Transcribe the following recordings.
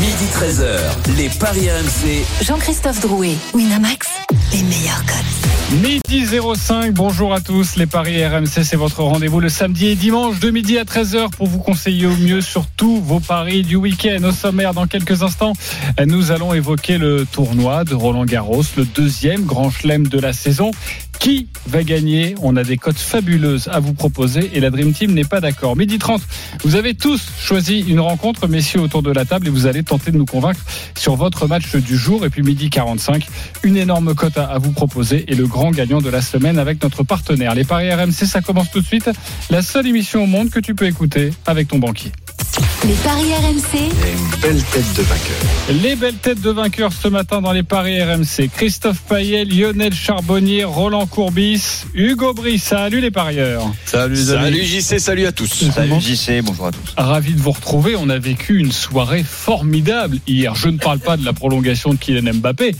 Midi 13h, les Paris RMC. Jean-Christophe Drouet, Winamax, les meilleurs codes. Midi 05, bonjour à tous. Les Paris RMC, c'est votre rendez-vous le samedi et dimanche de midi à 13h pour vous conseiller au mieux sur tous vos paris du week-end. Au sommaire, dans quelques instants, nous allons évoquer le tournoi de Roland Garros, le deuxième grand chelem de la saison. Qui va gagner On a des cotes fabuleuses à vous proposer et la Dream Team n'est pas d'accord. Midi 30, vous avez tous choisi une rencontre, messieurs, autour de la table et vous allez tenter de nous convaincre sur votre match du jour. Et puis midi 45, une énorme cote à vous proposer et le grand gagnant de la semaine avec notre partenaire. Les Paris RMC, ça commence tout de suite. La seule émission au monde que tu peux écouter avec ton banquier. Les Paris RMC. une belle tête de vainqueur. Les belles têtes de vainqueurs ce matin dans les Paris RMC. Christophe Payet, Lionel Charbonnier, Roland Courbis, Hugo Brice. Salut les parieurs. Salut, Salut JC, salut à tous. Salut JC, bonjour à tous. Ravi de vous retrouver. On a vécu une soirée formidable hier. Je ne parle pas de la prolongation de Kylian Mbappé.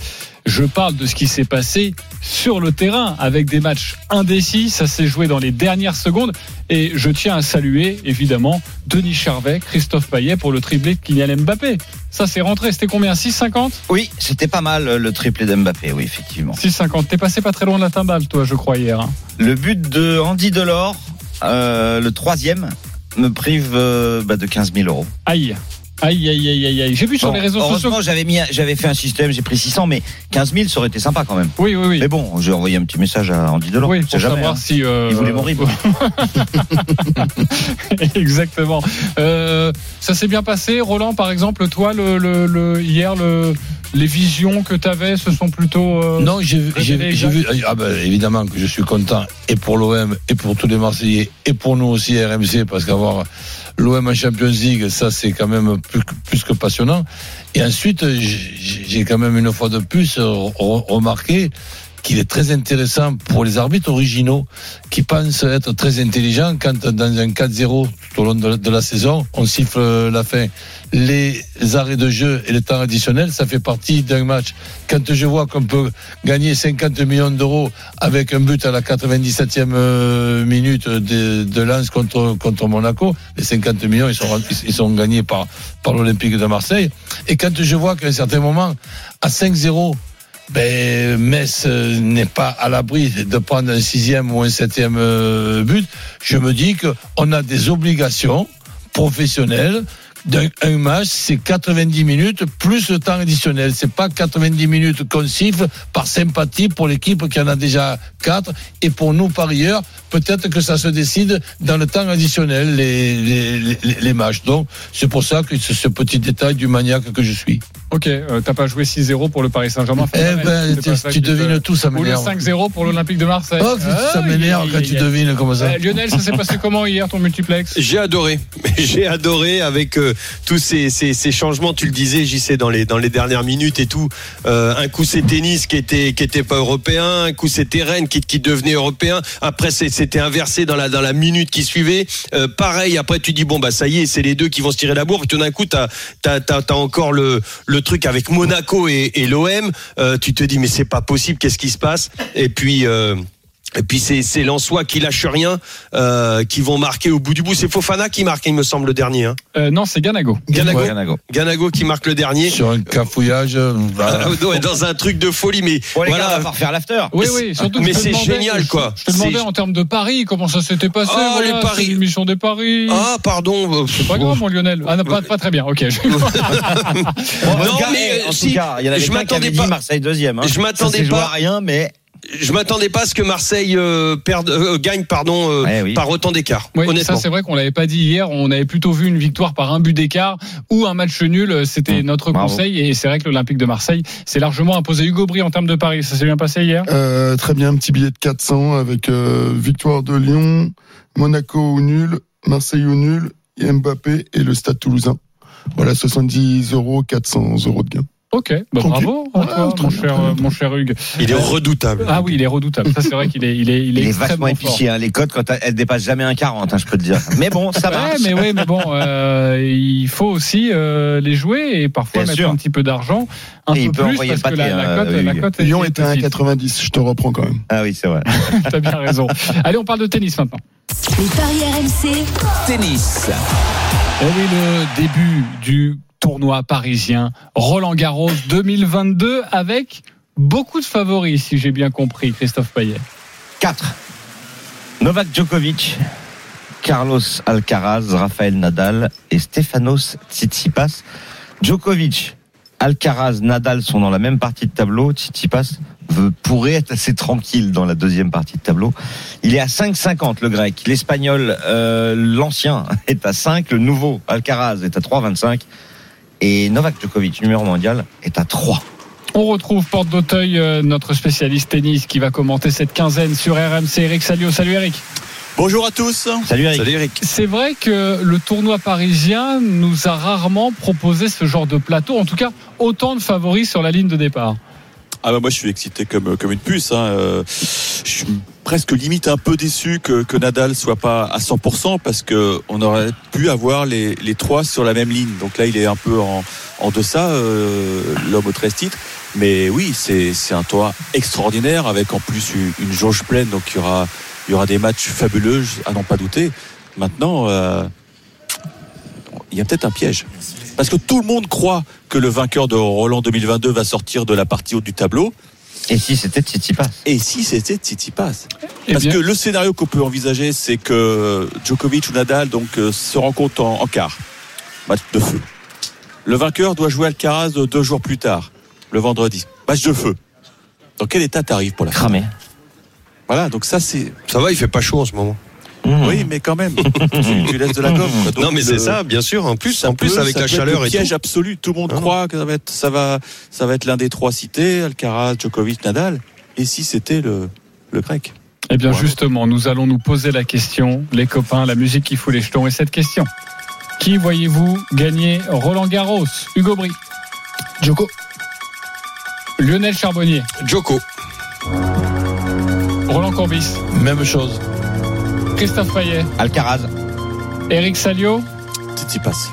Je parle de ce qui s'est passé sur le terrain avec des matchs indécis. Ça s'est joué dans les dernières secondes. Et je tiens à saluer, évidemment, Denis Charvet, Christophe Payet pour le triplé de Kylian Mbappé. Ça s'est rentré. C'était combien? 6,50 Oui, c'était pas mal le triplé d'Mbappé, oui, effectivement. 6,50. T'es passé pas très loin de la timbale, toi, je crois, hier. hein. Le but de Andy Delors, euh, le troisième, me prive euh, bah, de 15 000 euros. Aïe. Aïe, aïe, aïe, aïe, aïe. J'ai vu sur Bon, les réseaux sociaux. heureusement, j'avais mis, j'avais fait un système, j'ai pris 600, mais 15 000, ça aurait été sympa quand même. Oui, oui, oui. Mais bon, j'ai envoyé un petit message à Andy Delors. Oui, pour jamais. savoir hein. si. euh, Il voulait mon RIB. Exactement. Euh, ça s'est bien passé, Roland, par exemple, toi, le, le, le- hier, le, les visions que tu avais, ce sont plutôt. euh, Non, j'ai j'ai vu- ah ben, évidemment que je suis content et pour l'OM et pour tous les Marseillais et pour nous aussi RMC parce qu'avoir l'OM en Champions League, ça c'est quand même plus, que- plus que passionnant. Et ensuite, j'ai quand même une fois de plus re- remarqué qu'il est très intéressant pour les arbitres originaux qui pensent être très intelligents quand dans un 4-0 tout au long de la, saison, on siffle la fin. Les arrêts de jeu et le temps additionnel, ça fait partie d'un match. Quand je vois qu'on peut gagner 50 millions d'euros avec un but à la 97e euh, minute de, de lance contre, Monaco, les 50 millions, ils sont, ils sont gagnés par l'Olympique de Marseille. Et quand je vois qu'à un certain moment, à 5-0, ben, Metz euh, n'est pas à l'abri de prendre un sixième ou un septième euh, but. Je me dis qu'on a des obligations professionnelles. Un match, c'est 90 minutes plus le temps additionnel. C'est pas 90 minutes qu'on siffle par sympathie pour l'équipe qui en a déjà 4 et pour nous parieurs, peut-être que ça se décide dans le temps additionnel les, les, matchs. Donc c'est pour ça que ce petit détail du maniaque que je suis. Ok, euh, t'as pas joué 6-0 pour le Paris Saint-Germain. Eh ben, tu devines tout, ça Ou le m'énerve. 5-0 pour l'Olympique de Marseille. Oh, ça m'énerve quand tu devines comme ça. Euh, Lionel, ça s'est passé comment hier ton multiplex? J'ai adoré, j'ai adoré avec euh, tous ces, ces, ces changements. Tu le disais, j'y sais dans les dans les dernières minutes et tout. Euh, un coup c'est tennis qui était qui était pas européen, un coup c'était Rennes qui qui devenait européen. Après c'était inversé dans la dans la minute qui suivait. Euh, pareil. Après tu dis bon bah ça y est, c'est les deux qui vont se tirer la bourre. Puis tout d'un coup t'as t'as t'as t'as encore le le truc avec Monaco et, l'OM. Euh, tu te dis mais c'est pas possible. Qu'est-ce qui se passe? Et puis. Euh, et puis c'est c'est Lensois qui lâche rien, euh, qui vont marquer au bout du bout. C'est Fofana qui marque, il me semble, le dernier. Hein. Euh, Non, c'est Ganago. Ganago, Ouais, Ganago. Ganago qui marque le dernier. Sur un cafouillage. euh, voilà. Ah, dans un truc de folie, mais Bon, les gars, on voilà. va pas refaire l'after. Oui, oui, surtout que Mais c'est génial, quoi. Je te demandais en termes de paris, comment ça s'était passé. Ah, voilà, les paris. des paris. Ah pardon. euh, C'est pas grave, mon Lionel. Ah, non, pas, pas très bien, ok. Bon, Non, en tout cas, mais, en si, tout cas, il y en avait je m'attendais pas- Marseille deuxième. Hein. Je m'attendais pas- à rien, mais Je m'attendais pas à ce que Marseille euh, perde, euh, gagne pardon, euh, Ouais, oui. par autant d'écart. Oui, honnêtement. ça c'est vrai qu'on l'avait pas dit hier. On avait plutôt vu une victoire par un but d'écart ou un match nul. C'était Mmh. notre Bravo. conseil et c'est vrai que l'Olympique de Marseille s'est largement imposé. Hugo Brie en termes de paris, ça s'est bien passé hier? Euh, très bien, un petit billet de 400 avec euh, victoire de Lyon, Monaco au nul, Marseille au nul, et Mbappé et le Stade Toulousain. Voilà, 70 euros, 400 euros de gain. Ok, bah bravo Ouais, très mon, cher, bien. mon cher Hugues. Il est redoutable. Ah oui, il est redoutable. Ça, c'est vrai qu'il est, il est, il Il est, est extrêmement vachement épicier. hein. Les cotes, quand elles dépassent jamais un 40, hein, je peux te dire. Mais bon, ça va. Ouais, mais oui, mais bon, euh, il faut aussi euh, les jouer et parfois Bien mettre sûr. un petit peu d'argent, un Et il peu peut plus envoyer parce le que la, pâté, la hein, cote, la cote est- Lyon est était à petite. 1,90, je te reprends quand même. Ah oui, c'est vrai. T'as bien raison. Allez, on parle de tennis maintenant. Les paris RMC, Tennis. Et oui, le début du tournoi parisien Roland Garros 2022 avec beaucoup de favoris, si j'ai bien compris, Christophe Payet. 4. Novak Djokovic, Carlos Alcaraz, Rafael Nadal et Stefanos Tsitsipas. Djokovic, Alcaraz, Nadal sont dans la même partie de tableau. Tsitsipas pourrait être assez tranquille dans la deuxième partie de tableau. Il est à 5,50 le grec. L'espagnol, euh, l'ancien, est à 5. Le nouveau, Alcaraz, est à 3,25. Et Novak Djokovic, numéro mondial, est à 3. On retrouve Porte d'Auteuil, euh, notre spécialiste tennis, qui va commenter cette quinzaine sur RMC. Eric Salio. Salut Eric. Bonjour à tous. Salut Eric. Salut Eric. C'est vrai que le tournoi parisien nous a rarement proposé ce genre de plateau, en tout cas autant de favoris sur la ligne de départ. Ah bah moi je suis excité comme, comme une puce. hein. Euh, Je suis presque limite un peu déçu que, que Nadal soit pas à 100% parce que on aurait pu avoir les, trois sur la même ligne. Donc là il est un peu en, en deçà, euh, l'homme aux 13 titres. Mais oui, c'est un tournoi extraordinaire avec en plus une, jauge pleine. Donc il y aura, il y aura des matchs fabuleux à n'en pas douter. Maintenant, euh, il y a peut-être un piège. Parce que tout le monde croit que le vainqueur de Roland 2022 va sortir de la partie haute du tableau. Et si c'était Tsitsipas Et si c'était Tsitsipas Eh Parce bien, que le scénario qu'on peut envisager, c'est que Djokovic ou Nadal donc euh, se rencontrent en, en quart, match de feu. Le vainqueur doit jouer Alcaraz deux jours plus tard, le vendredi, match de feu. Dans quel état t'arrives pour la Cramé. Voilà, donc ça c'est. Ça va, il fait pas chaud en ce moment. Mmh. Oui, mais quand même, tu, tu laisses de la gomme. Donc, non, mais c'est ça, bien sûr. En plus, en plus peut- avec la peut être chaleur le et piège tout. absolu. Tout le monde Ah croit que ça va être, ça va, ça va être l'un des trois cités, Alcaraz, Djokovic, Nadal. Et si c'était le, le grec? Eh bien Voilà. justement, nous allons nous poser la question, les copains, la musique qui fout les jetons, et cette question. Qui voyez-vous gagner Roland Garros? Hugo Bry, Joko, Lionel Charbonnier, Joko. Roland Courbis, Même chose. Christophe Payet, Alcaraz. Eric Salio. Tsitsipas.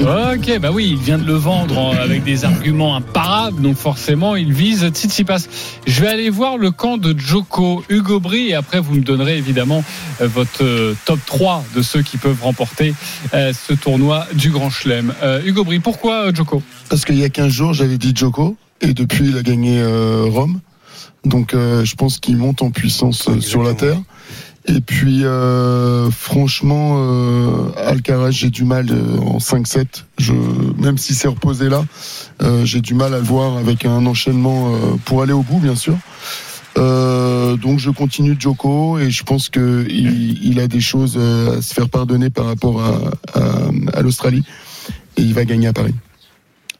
Ok, bah oui, il vient de le vendre en- avec des arguments imparables, donc forcément il vise Tsitsipas. Je vais aller voir le camp de Joko, Hugo Bry, et après vous me donnerez évidemment euh, votre euh, top 3 de ceux qui peuvent remporter euh, ce tournoi du Grand Chelem. Euh, Hugo Bry, pourquoi euh, Joko? Parce qu'il y a 15 jours, j'avais dit Joko, et depuis, il a gagné euh, Rome. Donc, euh, je pense qu'il monte en puissance euh, sur la terre. Et puis, euh, franchement, euh, Alcaraz, j'ai du mal euh, en 5-7. Je, même si c'est reposé là, euh, j'ai du mal à le voir avec un enchaînement euh, pour aller au bout, bien sûr. Euh, donc je continue Joko et je pense que il, il a des choses à se faire pardonner par rapport à, à, à l'Australie et il va gagner à Paris.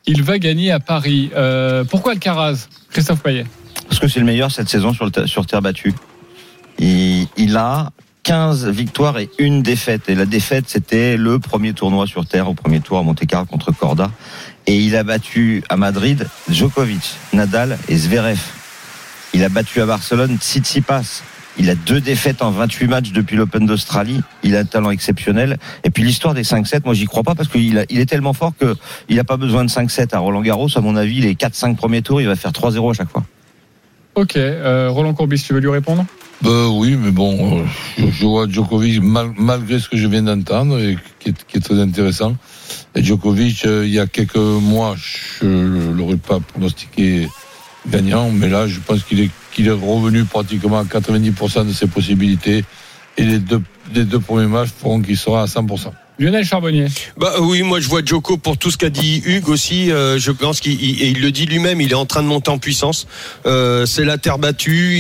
Il va gagner à Paris. Euh, pourquoi Alcaraz? Christophe Payet Parce que c'est le meilleur cette saison sur, le sur terre battue. Il, a 15 victoires et une défaite. Et la défaite, c'était le premier tournoi sur terre au premier tour à Monte-Carlo contre Corda. Et il a battu à Madrid Djokovic, Nadal et Zverev. Il a battu à Barcelone Tsitsipas. Il a deux défaites en 28 matchs depuis l'Open d'Australie. Il a un talent exceptionnel. Et puis l'histoire des 5-7, moi j'y crois pas parce qu'il il est tellement fort que il a pas besoin de 5-7 à Roland Garros. À mon avis, les 4-5 premiers tours, il va faire 3-0 à chaque fois. Ok, euh, Roland Courbis, tu veux lui répondre? Ben oui, mais bon, euh, je, vois Djokovic, mal- malgré ce que je viens d'entendre, et qui est, très intéressant. Djokovic, euh, il y a quelques mois, je ne l'aurais pas pronostiqué gagnant, mais là, je pense qu'il est, qu'il est revenu pratiquement à 90% de ses possibilités. Et les deux, les deux premiers matchs feront qu'il sera à 100%. Lionel Charbonnier. Bah oui, moi je vois Joko pour tout ce qu'a dit Hugues aussi. euh, je pense qu'il il- le dit lui-même, il est en train de monter en puissance. Euh, c'est la terre battue.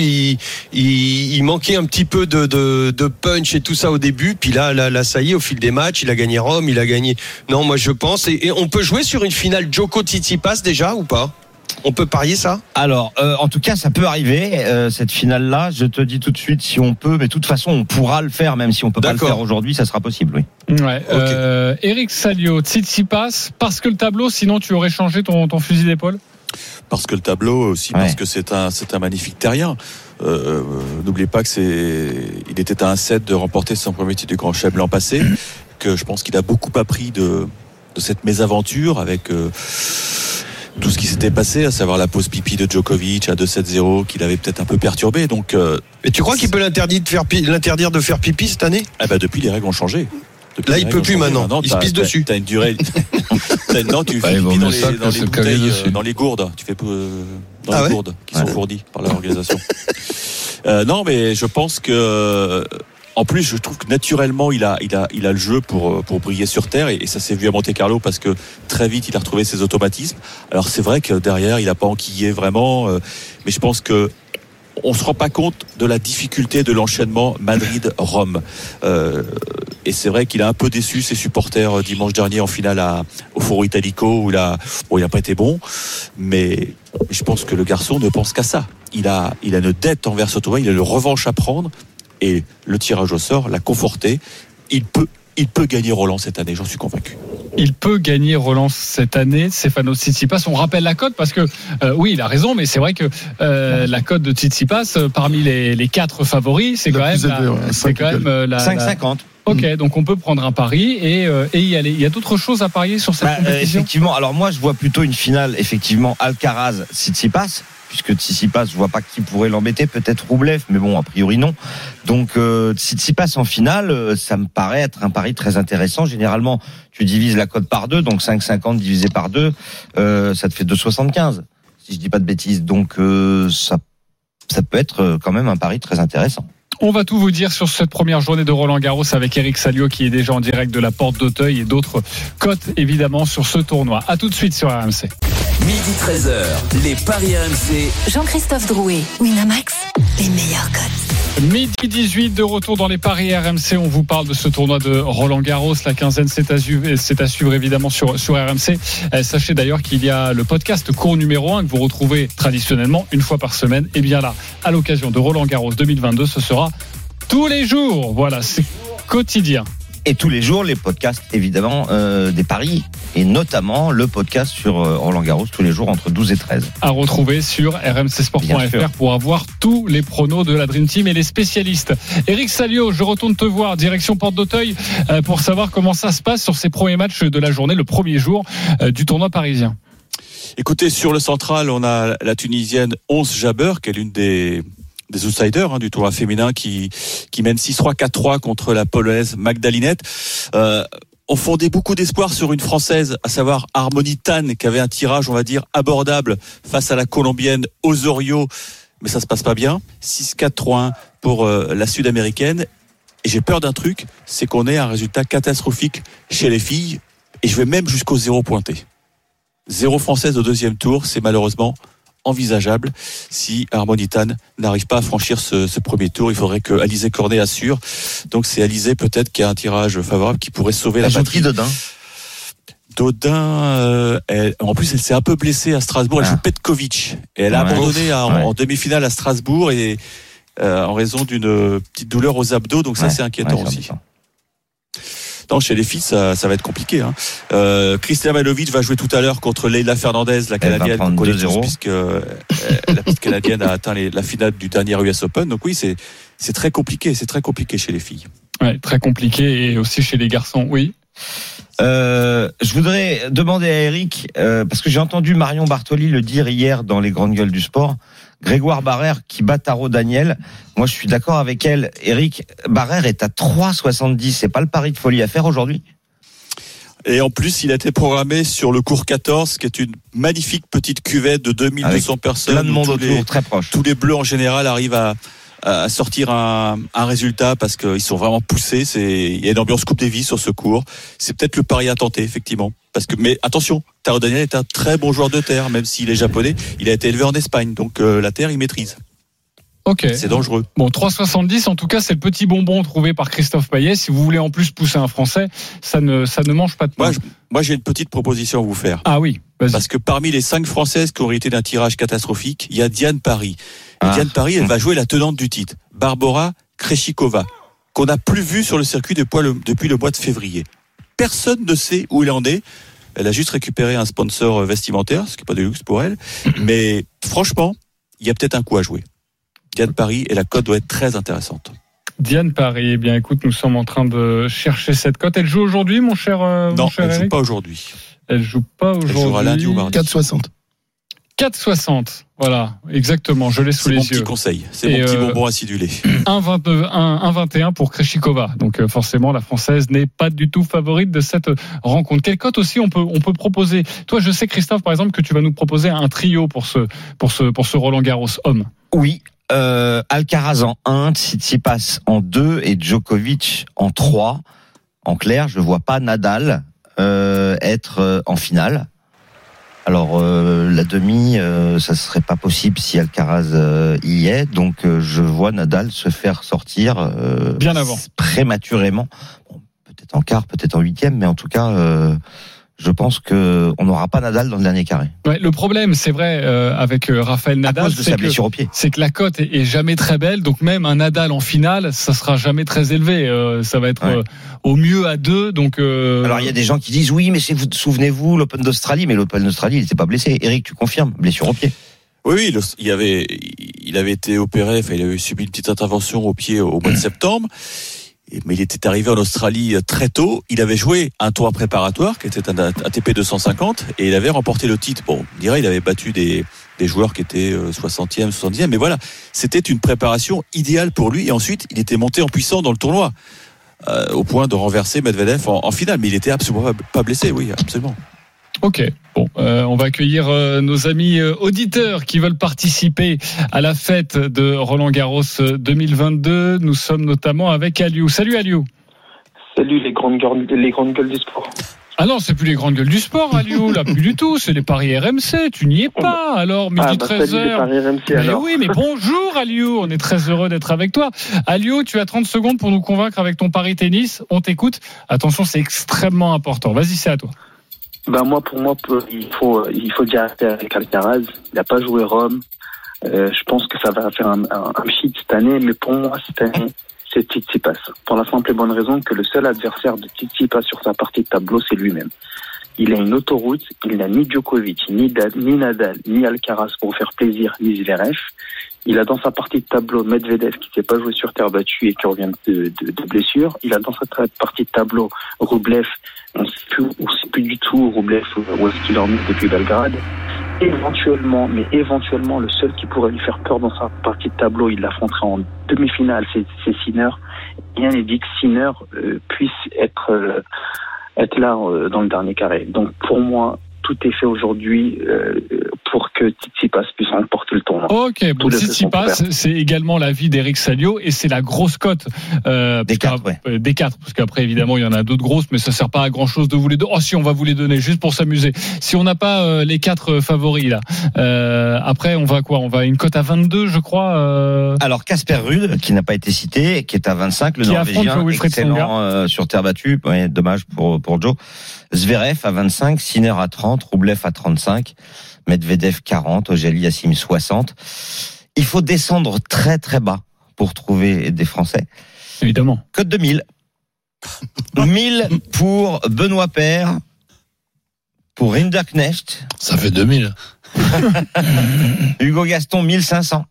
Il, manquait un petit peu de, punch et tout ça au début. Puis là, là, là, ça y est, au fil des matchs, il a gagné Rome, il a gagné. Non, moi je pense. Et, et on peut jouer sur une finale Joko Tsitsipas déjà ou pas? On peut parier ça? Alors, euh, en tout cas, ça peut arriver euh, cette finale-là. Je te dis tout de suite si on peut, mais de toute façon, on pourra le faire, même si on peut pas le D'accord. faire aujourd'hui, ça sera possible. Oui. Ouais. Euh, Eric Salio, Tsitsipas, parce que le tableau, sinon tu aurais changé ton, ton fusil d'épaule? Parce que le tableau aussi, Ouais. parce que c'est un, c'est un magnifique terrien. Euh, N'oubliez pas que c'est, il était à un set de remporter son premier titre du Grand Chelem l'an passé, que je pense qu'il a beaucoup appris de, de cette mésaventure avec euh, tout ce qui s'était passé, à savoir la pause pipi de Djokovic à 2-7-0, qu'il avait peut-être un peu perturbé. Donc, euh, Mais tu crois qu'il peut l'interdire de faire l'interdire de faire pipi cette année? Ah bah, depuis les règles ont changé. Depuis, Là, il peut plus maintenant. Il se pisse dessus. T'as une durée. non, tu fais vont pipi dans ça les, dans les bouteilles, euh, dans les gourdes. Tu fais euh, dans Ah les ouais gourdes qui sont Ouais. fournies par l'organisation. Euh, non, mais je pense que. En plus, je trouve que naturellement, il a, il a, il a le jeu pour, euh, pour briller sur terre et, ça s'est vu à Monte Carlo parce que très vite, il a retrouvé ses automatismes. Alors c'est vrai que derrière, il n'a pas enquillé vraiment, euh, mais je pense que on se rend pas compte de la difficulté de l'enchaînement Madrid-Rome. Euh, et c'est vrai qu'il a un peu déçu ses supporters euh, dimanche dernier en finale à, au Foro Italico où il a, bon, il a pas été bon, mais je pense que le garçon ne pense qu'à ça. Il a, il a une dette envers tournoi, il a une revanche à prendre et le tirage au sort l'a conforté. Il peut, il peut gagner Roland cette année, j'en suis convaincu. Il peut gagner Roland cette année, Stefano Tsitsipas. On rappelle la cote parce que, euh, oui, il a raison, mais c'est vrai que euh, la cote de Tsitsipas, euh, parmi les, les quatre favoris, c'est quand même, c'est cinq quand même euh, la, la- 5,50. Ok, donc on peut prendre un pari et, euh, et y aller. Il y a d'autres choses à parier sur cette Bah, compétition? effectivement, alors moi je vois plutôt une finale, effectivement, Alcaraz, Tsitsipas, puisque Tsitsipas, je vois pas qui pourrait l'embêter, peut-être Roublev, mais bon, a priori non. Donc euh, Tsitsipas en finale, euh, ça me paraît être un pari très intéressant. Généralement, tu divises la cote par deux, donc 5,50 divisé par deux, euh, ça te fait 2,75, si je dis pas de bêtises. Donc euh, ça, ça peut être euh, quand même un pari très intéressant. On va tout vous dire sur cette première journée de Roland Garros avec Eric Salio qui est déjà en direct de la porte d'Auteuil et d'autres cotes évidemment sur ce tournoi. À tout de suite sur RMC. Midi 13h, les Paris RMC. Jean-Christophe Drouet, Winamax, les meilleurs codes. Midi 18 de retour dans les paris RMC. On vous parle de ce tournoi de Roland Garros. La quinzaine, c'est à, suivre- évidemment sur, sur RMC. Euh, sachez d'ailleurs qu'il y a le podcast cours numéro 1 que vous retrouvez traditionnellement une fois par semaine. Et bien là, à l'occasion de Roland Garros 2022, ce sera tous les jours. Voilà, c'est quotidien. Et tous les jours, les podcasts, évidemment, euh, des paris, et notamment le podcast sur euh, Roland Garros tous les jours entre 12 et 13. à retrouver sur rmcsport.fr pour avoir tous les pronos de la Dream Team et les spécialistes. Eric Salio, je retourne te voir, direction Porte d'Auteuil, euh, pour savoir comment ça se passe sur ces premiers matchs de la journée, le premier jour euh, du tournoi parisien. Écoutez, sur le central, on a la Tunisienne 11 Jabber, qui est l'une des, des outsiders hein, du tournoi féminin, qui, qui mène 6-3, 4-3 contre la polonaise Magdalinette. Euh, on fondait beaucoup d'espoir sur une française, à savoir Harmonie Tan, qui avait un tirage, on va dire, abordable face à la colombienne Osorio, mais ça se passe pas bien. 6-4-3-1 pour euh, la sud-américaine. Et j'ai peur d'un truc, c'est qu'on ait un résultat catastrophique chez les filles, et je vais même jusqu'au zéro pointé. Zéro française au deuxième tour, c'est malheureusement envisageable si Harmonitane n'arrive pas à franchir ce, ce premier tour. Il faudrait que Alizé Cornet assure. Donc c'est Alizé peut-être qui a un tirage favorable qui pourrait sauver la patrie. qui Dodin? Dodin, euh, elle- en plus elle s'est un peu blessée à Strasbourg. Elle Ah. joue Petkovic et elle a Ouais. abandonné en, Ouais. en demi-finale à Strasbourg et euh, en raison d'une petite douleur aux abdos. Donc ça Ouais, c'est inquiétant aussi. Non, chez les filles, ça, ça va être compliqué. Hein. Euh, Malovic va jouer tout à l'heure contre Leila Fernandez, la canadienne, qu'on connaît 2-0. tous, puisque la petite canadienne a atteint les- la finale du dernier US Open. Donc oui, c'est c'est très compliqué, c'est très compliqué chez les filles. Ouais, très compliqué et aussi chez les garçons, oui. Euh, je voudrais demander à Eric, euh, parce que j'ai entendu Marion Bartoli le dire hier dans les grandes gueules du sport, Grégoire Barrère qui bat Taro Daniel. Moi, je suis d'accord avec elle. Eric, Barrère est à 3,70. C'est pas le pari de folie à faire aujourd'hui Et en plus, il a été programmé sur le cours 14, qui est une magnifique petite cuvette de 2200 personnes. Plein de monde tous autour, les- très proche. tous les bleus en général arrivent à, à sortir un, un résultat parce qu'ils sont vraiment poussés. C'est, il y a une ambiance Coupe Davis sur ce cours. C'est peut-être le pari à tenter, effectivement. Parce que, mais attention, Taro Daniel est un très bon joueur de terre, même s'il est japonais. Il a été élevé en Espagne, donc euh, la terre, il maîtrise. Ok. C'est dangereux. Bon, 3,70 en tout cas, c'est le petit bonbon trouvé par Christophe Payet. Si vous voulez en plus pousser un Français, ça ne, ça ne mange pas de pain. Moi, j'ai une petite proposition à vous faire. Ah oui, vas-y. Parce que parmi les cinq Françaises qui ont été d'un tirage catastrophique, il y a Diane Paris. Ah. Diane Paris, elle va jouer la tenante du titre, Barbara Kreshikova, qu'on n'a plus vue sur le circuit depuis le mois de février. Personne ne sait où elle en est. Elle a juste récupéré un sponsor vestimentaire, ce qui n'est pas de luxe pour elle. Mais franchement, il y a peut-être un coup à jouer. Diane Paris et la cote doit être très intéressante. Diane Paris, eh bien écoute, nous sommes en train de chercher cette cote. Elle joue aujourd'hui, mon cher, euh, mon non, cher elle ne joue pas aujourd'hui. Elle joue pas jouera aujourd'hui. lundi ou mardi. 4,60. 4,60. Voilà, exactement. Je l'ai sous C'est les mon yeux. petit conseil. C'est mon petit euh, bonbon acidulé. 1,22 1,21 pour Kreshikova. Donc euh, forcément, la française n'est pas du tout favorite de cette rencontre. Quelle cote aussi on peut on peut proposer? Toi, je sais Christophe, par exemple, que tu vas nous proposer un trio pour ce pour ce pour ce Roland Garros homme. Oui, euh, Alcaraz en 1, Tsitsipas en 2 et Djokovic en 3. En clair, je vois pas Nadal euh, être euh, en finale. Alors euh, la demi, euh, ça serait pas possible si Alcaraz euh, y est, donc euh, je vois Nadal se faire sortir euh, Bien avant. prématurément. Bon, peut-être en quart, peut-être en huitième, mais en tout cas, euh, je pense que on n'aura pas Nadal dans le dernier carré Ouais, le problème, c'est vrai, euh, avec euh, Raphaël Nadal, c'est que la cote est, est jamais très belle, donc même un Nadal en finale, ça sera jamais très élevé. Euh, ça va être Ouais. euh, au mieux à deux, donc. euh, Alors il y a des gens qui disent oui, mais souvenez-vous l'Open d'Australie, mais l'Open d'Australie il n'était pas blessé. Eric, tu confirmes? Blessure au pied. Oui, oui, il avait, il avait été opéré, enfin, il avait subi une petite intervention au pied au mois de septembre. Mais il était arrivé en Australie euh, très tôt. Il avait joué un tour préparatoire qui était un ATP 250 et il avait remporté le titre. Bon, on dirait il avait battu des, des joueurs qui étaient euh, 60e, 70e. Mais voilà, c'était une préparation idéale pour lui. Et ensuite, il était monté en puissance dans le tournoi. euh, au point de renverser Medvedev en, en finale. Mais il était absolument pas blessé, oui, absolument. Ok, bon, euh, on va accueillir euh, nos amis euh, auditeurs qui veulent participer à la fête de Roland Garros euh, 2022. Nous sommes notamment avec Aliou. Salut Aliou. Salut les grandes gueules, les grandes gueules du sport. Ah non, c'est plus les grandes gueules du sport, Aliou, là, plus du tout. C'est les paris RMC. Tu n'y es pas. Alors, midi Ah bah 13 salut les h paris RMC Mais alors. oui, mais bonjour Aliou, on est très heureux d'être avec toi. Aliou, tu as 30 secondes pour nous convaincre avec ton pari tennis. On t'écoute. Attention, c'est extrêmement important. Vas-y, c'est à toi. Bah moi pour moi il faut euh, il faut dire arrêter avec Alcaraz. Il n'a pas joué Rome. Euh, je pense que ça va faire un, un, un shit cette année, mais pour moi cette année c'est Tsitsipas. Pour la simple et bonne raison que le seul adversaire de Tsitsipas sur sa partie de tableau c'est lui-même. Il a une autoroute, il n'a ni Djokovic, ni, ni Nadal, ni Alcaraz pour faire plaisir, ni Zverev. Il a dans sa partie de tableau Medvedev qui ne s'est pas joué sur terre battue et qui revient de, de, de blessure. Il a dans sa partie de tableau Rublev, plus, on sait plus du tout Rublev où est-ce qu'il en est depuis Belgrade. Éventuellement, mais éventuellement, le seul qui pourrait lui faire peur dans sa partie de tableau, il l'affronterait en demi-finale, c'est Sinner. Rien n'est dit que Sinner euh, puisse être euh, être là euh, dans le dernier carré. Donc pour moi, tout est fait aujourd'hui euh, pour que Tsitsipas puisse remporter le tournoi. Ok, bon, passes, c'est également l'avis d'Eric Salio et c'est la grosse cote euh, Des quatre, ouais. des quatre, parce qu'après évidemment il y en a d'autres grosses, mais ça sert pas à grand chose de vous les donner. Oh si, on va vous les donner juste pour s'amuser. Si on n'a pas euh, les quatre euh, favoris là, euh, après on va quoi? On va à une cote à 22, je crois. euh, Alors Casper Ruud, qui n'a pas été cité, qui est à 25, le Qui affronte Norvégien, excellent euh, sur terre battue, ouais, dommage pour pour Joe. Zverev à 25, Sinner à 30, Rublev à 35, Medvedev 40, Ogeli Yassim 60. Il faut descendre très très bas pour trouver des Français. évidemment. Code de 1000. 1000 pour Benoît Père, pour Rinderknecht, Ça fait 2000. Hugo Gaston 1500.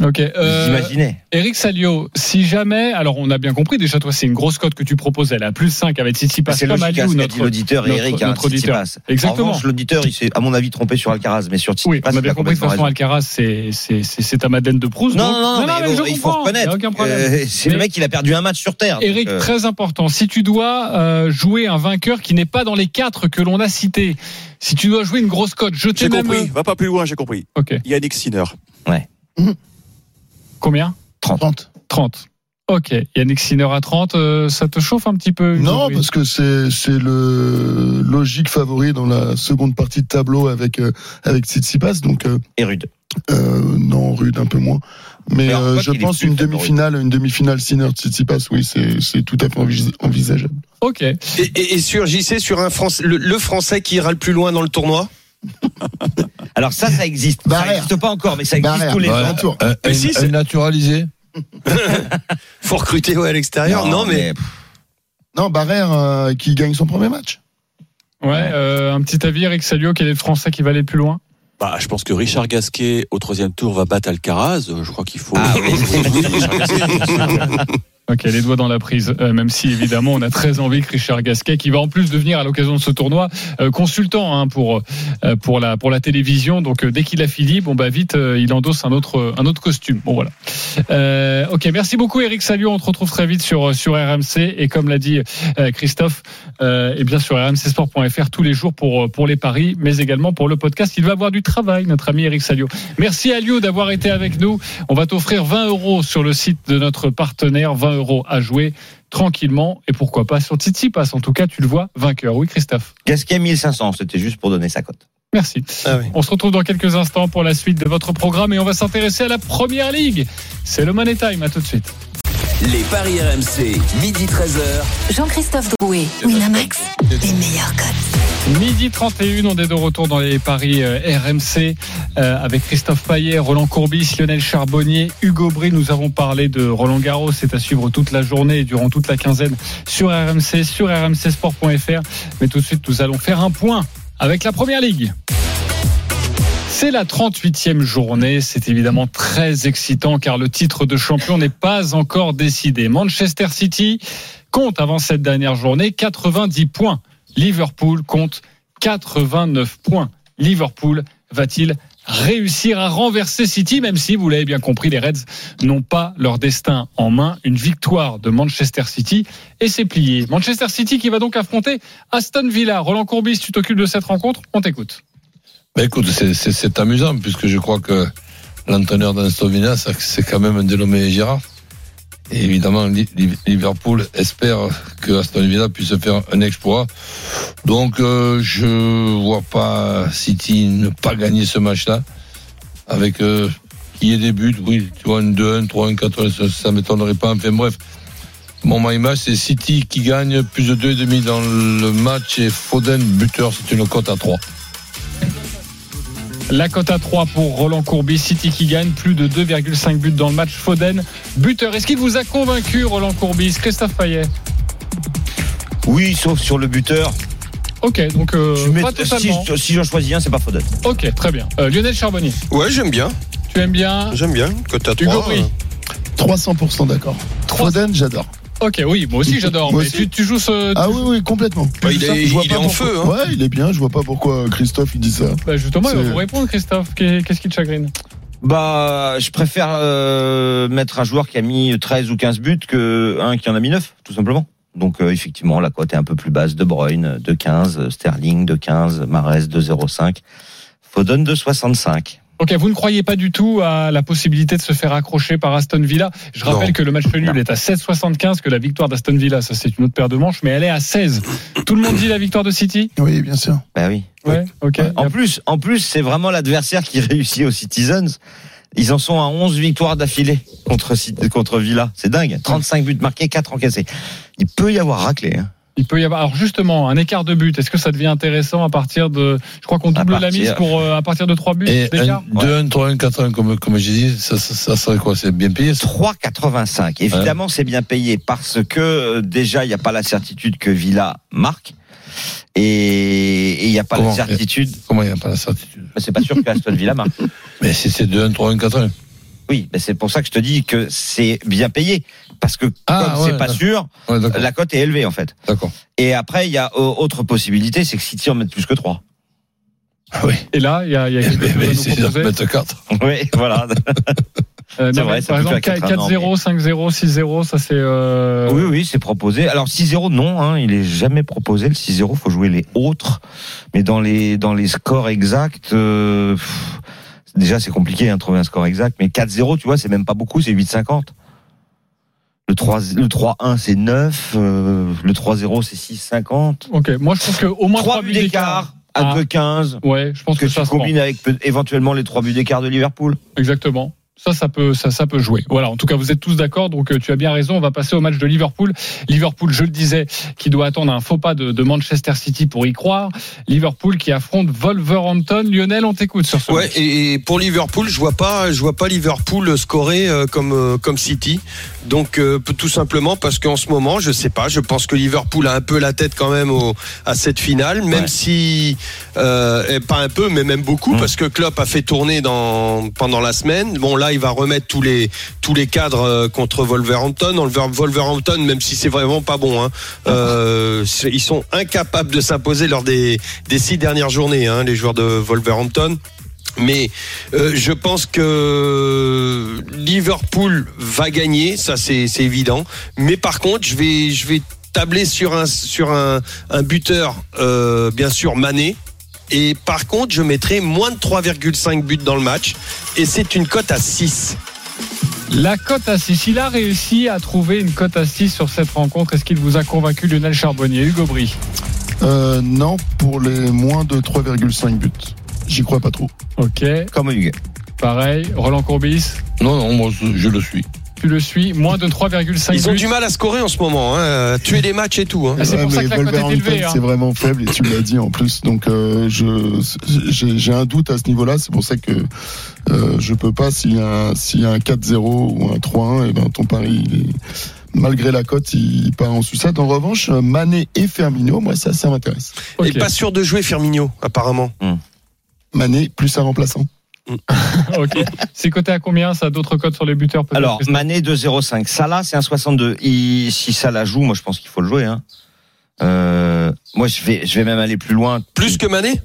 Ok. Vous Euh, imaginez Eric Salio, si jamais, alors on a bien compris, déjà toi c'est une grosse cote que tu proposes, elle a plus 5 avec Tsitsipas C'est comme logique, hein, Aliou, dit notre, l'auditeur et notre- Eric, hein, notre auditeur. Exactement. L'auditeur, il s'est, à mon avis, trompé sur Alcaraz, mais sur Tsitsipas, Oui, on a bien compris de toute façon. Alcaraz, c'est c'est c'est c'est ta Madeleine de Proust. Non, donc- non, non, mais, bon, il faut reconnaître. euh, c'est le mec, il a perdu un match sur Terre. Eric, euh, très important. Si tu dois euh, jouer un vainqueur qui n'est pas dans les quatre que l'on a cités, si tu dois jouer une grosse cote, je t'ai J'ai même. compris. Va pas plus loin, j'ai compris. Ok. Yannick Sinner. Combien 30. 30. Ok. Yannick Sinner à 30, euh, ça te chauffe un petit peu Non, parce que c'est c'est le logique favori dans la seconde partie de tableau avec euh, avec Tsitsipas. Donc euh, et Rude. Euh, non, Rude un peu moins. Mais Mais en euh, fait, je pense une demi-finale, une demi-finale Sinner Tsitsipas, oui, c'est c'est tout à fait envis- envisageable. Ok. Et, et- et sur JC, sur un Français, le, le Français qui ira le plus loin dans le tournoi? Alors ça, ça existe. Ça Barrère. n'existe pas encore, mais ça existe tous les ans. tour. Un, Mais un- si, c'est- naturalisé. Faut recruter ouais, à l'extérieur. Non, mais, Non, Barrère euh, qui gagne son premier match. Ouais, euh, un petit avis, Eric Salio, quel est le Français qui va aller le plus loin? Bah, je pense que Richard Gasquet au troisième tour va battre Alcaraz. Euh, Je crois qu'il faut. Ah oui. Ok, les doigts dans la prise. Euh, même si évidemment on a très envie que Richard Gasquet, qui va en plus devenir à l'occasion de ce tournoi euh, consultant hein, pour euh, pour la pour la télévision. Donc dès qu'il a fini, bon bah vite, il endosse un autre un autre costume. Bon voilà. Ok, merci beaucoup Eric Salio. On te retrouve très vite sur sur RMC et comme l'a dit Christophe, et bien sur rmcsport.fr tous les jours pour pour les paris, mais également pour le podcast. Il va avoir du travail, notre ami Eric Salio. Merci à Lio d'avoir été avec nous. On va t'offrir 20 euros sur le site de notre partenaire, 20 euros à jouer tranquillement et pourquoi pas sur Titi Pass. En tout cas, tu le vois vainqueur. Oui, Christophe. Gasquet 1500, c'était juste pour donner sa cote. Merci. Ah oui. On se retrouve dans quelques instants pour la suite de votre programme et on va s'intéresser à la première ligue. C'est le Money Time. À tout de suite. Les paris RMC, midi 13h. Jean-Christophe Drouet, Winamax, les meilleurs codes. Midi 31, on est de retour dans les paris euh, RMC euh, avec Christophe Payet, Roland Courbis, Lionel Charbonnier, Hugo Bry. Nous avons parlé de Roland Garros. C'est à suivre toute la journée et durant toute la quinzaine sur RMC, sur rmcsport.fr. Mais tout de suite, nous allons faire un point avec la première ligue. C'est la 38e journée. C'est évidemment très excitant car le titre de champion n'est pas encore décidé. Manchester City compte avant cette dernière journée 90 points. Liverpool compte 89 points. Liverpool va-t-il réussir à renverser City, même si, vous l'avez bien compris, les Reds n'ont pas leur destin en main. Une victoire de Manchester City et c'est plié. Manchester City qui va donc affronter Aston Villa. Roland Courbis, tu t'occupes de cette rencontre? On t'écoute. Ben écoute, c'est- amusant puisque je crois que l'entraîneur d'Aston Villa, c'est quand même un dénommé Girard. Évidemment, Li- Li- Liverpool espère que Aston Villa puisse faire un exploit. Donc, euh, je vois pas City ne pas gagner ce match-là. Avec euh, qu'il y ait des buts, oui, tu vois, un 2-1, 3-1, 4-1, ça, ça m'étonnerait pas. Enfin bref, mon my c'est City qui gagne plus de 2,5 dans le match et Foden buteur, c'est une cote à 3. La cote à 3 pour Roland Courbis, City qui gagne plus de 2,5 buts dans le match. Foden, buteur. Est-ce qu'il vous a convaincu, Roland Courbis Christophe Payet? Oui, sauf sur le buteur. Ok, donc euh, Je mets- pas si totalement. si j'en choisis un, c'est pas Foden. Ok, très bien. Euh, Lionel Charbonnier, ouais, j'aime bien. tu aimes bien? J'aime bien. Cote à Hugo 3. Bry. 300% d'accord. Foden, j'adore. Ok, oui, moi aussi j'adore. Mais aussi. tu, tu joues ce. Ah oui, oui, complètement. Bah, il est- Je vois il pas est en pourquoi- feu, hein. Ouais, il est bien. Je vois pas pourquoi Christophe il dit ça. Bah, justement, il va vous répondre, Christophe. Qu'est- Qu'est-ce qui te chagrine? Bah, je préfère euh, mettre un joueur qui a mis 13 ou 15 buts que un qui en a mis 9, tout simplement. Donc euh, effectivement, la cote est un peu plus basse. De Bruyne, de 15, Sterling, de 15, Mares, de 0,5. Foden, de 65. Ok, vous ne croyez pas du tout à la possibilité de se faire accrocher par Aston Villa. Je rappelle Non. que le match nul est à 16,75, que la victoire d'Aston Villa, ça c'est une autre paire de manches, mais elle est à 16. Tout le monde dit la victoire de City? Oui, bien sûr. Bah oui. Ouais, ok. En plus, en plus, c'est vraiment l'adversaire qui réussit aux Citizens. Ils en sont à 11 victoires d'affilée contre contre Villa. C'est dingue. 35 buts marqués, 4 encaissés. Il peut y avoir raclé. Hein. Il peut y avoir. Alors justement, un écart de but. Est-ce que ça devient intéressant à partir de. Je crois qu'on double la partir- mise pour euh, à partir de 3 buts Et d'écart. un 2-1, 3-1, 4-1, comme, comme j'ai dit, ça, ça, ça serait quoi C'est bien payé ça 3,85. Évidemment, c'est bien payé parce que euh, déjà, il n'y a pas la certitude que Villa marque. Et il n'y a pas Comment la certitude. Comment il n'y a pas la certitude Bah, C'est pas sûr que Aston Villa marque. Mais si c'est 2-1, 3-1, 4-1. Oui, mais c'est pour ça que je te dis que c'est bien payé. Parce que Ah, comme ouais, c'est pas sûr, Ouais, la cote est élevée en fait. D'accord. Et après, il y a autre possibilité, c'est que City en mette plus que 3. Ah oui. Et là, il y a, il y a quelque chose à Mais nous c'est proposer. mettre 4. Oui, voilà. Euh, C'est non, vrai, par exemple, faire 4-1, 4-0, 5-0, 6-0, ça c'est. euh, Oui, oui, c'est proposé. Alors 6-0, non, hein, il est jamais proposé. Le 6-0, faut jouer les autres. Mais dans les dans les scores exacts, euh, pff, déjà c'est compliqué hein, de trouver un score exact. Mais 4-0, tu vois, c'est même pas beaucoup, c'est 8,50. Le 3 le 3-1, c'est 9. euh, le 3-0, c'est 6,50. Ok, moi je pense qu'au moins 3 3 buts d'écart. à Ah. 2-15 Ouais, je pense que que, ça tu se prend. avec éventuellement les trois buts d'écart de Liverpool. Exactement. Ça, ça peut, ça, ça peut jouer. Voilà. En tout cas, vous êtes tous d'accord. Donc, euh, tu as bien raison. On va passer au match de Liverpool. Liverpool, je le disais, qui doit attendre un faux pas de, de Manchester City pour y croire. Liverpool qui affronte Wolverhampton. Lionel, on t'écoute sur ce Ouais, match. et pour Liverpool, je vois pas, je vois pas Liverpool scorer euh, comme euh, comme City. Donc tout simplement parce qu'en ce moment, je sais pas, je pense que Liverpool a un peu la tête quand même au, à cette finale, même Ouais. si euh, pas un peu, mais même beaucoup, Mm. parce que Klopp a fait tourner dans pendant la semaine. Bon là, il va remettre tous les tous les cadres euh, contre Wolverhampton. Wolverhampton, même si c'est vraiment pas bon, hein, euh, ils sont incapables de s'imposer lors des six dernières journées, hein, les joueurs de Wolverhampton. Mais euh, je pense que Liverpool va gagner, ça c'est évident. Mais par contre, je vais tabler sur un buteur, bien sûr Mané. Et par contre, je mettrai moins de 3,5 buts dans le match. Et c'est une cote à 6. La cote à 6. Il a réussi à trouver une cote à 6 sur cette rencontre. Est-ce qu'il vous a convaincu, Lionel Charbonnier? Hugo Brie Euh, non, pour les moins de 3,5 buts. J'y crois pas trop. Ok. Comme Hugues. Pareil. Roland Courbis? Non, non, moi je le suis. Tu le suis. Moins de 3,5 Ils ont buts. du mal à scorer en ce moment, hein, tuer des matchs et tout. Hein. Ah, c'est pour ça mais que la cote est Wolverhampton, élevée, hein. c'est vraiment faible et tu l'as dit en plus. Donc euh, je j'ai un doute à ce niveau-là. C'est pour ça que euh, je peux pas s'il y a un, s'il y a un 4-0 ou un 3-1, et ben ton pari il est- malgré la cote il part en sucette. En revanche, Mané et Firmino, moi ça ça m'intéresse. Ok. Et pas sûr de jouer Firmino, apparemment. Mané plus un remplaçant. Ok. C'est coté à combien Ça d'autres cotes sur les buteurs Alors, Mané 2,05. Salah, c'est un 62. Il- si Salah joue, moi, je pense qu'il faut le jouer. Hein. Euh, moi, je vais, je vais même aller plus loin. Plus que Mané?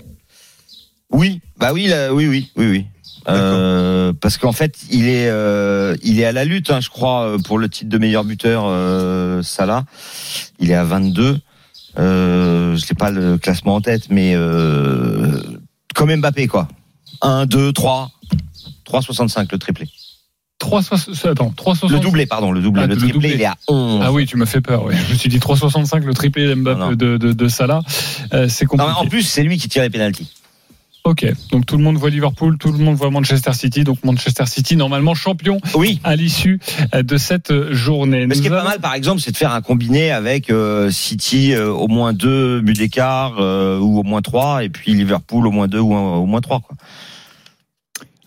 Oui, bah oui, là, oui, oui, oui, oui. Euh, parce qu'en fait, il est, euh, il est à la lutte, hein, je crois, pour le titre de meilleur buteur. Euh, Salah, il est à 22. Euh, je n'ai pas le classement en tête, mais euh, comme Mbappé, quoi. 1, 2, 3, 3,65 le triplé. 3,60 Attends, 3,60. Le doublé, pardon, le doublé. Ah, le le triplé, doublé. il est à 11. Ah oui, tu me fais peur. Oui. Je me suis dit 3,65 le triplé Non, non. de, de, de Salah. Euh, c'est Non, compliqué. mais en plus, c'est lui qui tire les pénalties. Ok, donc tout le monde voit Liverpool, tout le monde voit Manchester City, donc Manchester City normalement champion Oui. à l'issue euh, de cette journée. Mais ce qui est pas mal, par exemple, c'est de faire un combiné avec euh, City euh, au moins deux buts d'écart euh, ou au moins trois, et puis Liverpool au moins deux ou un- au moins trois. Quoi.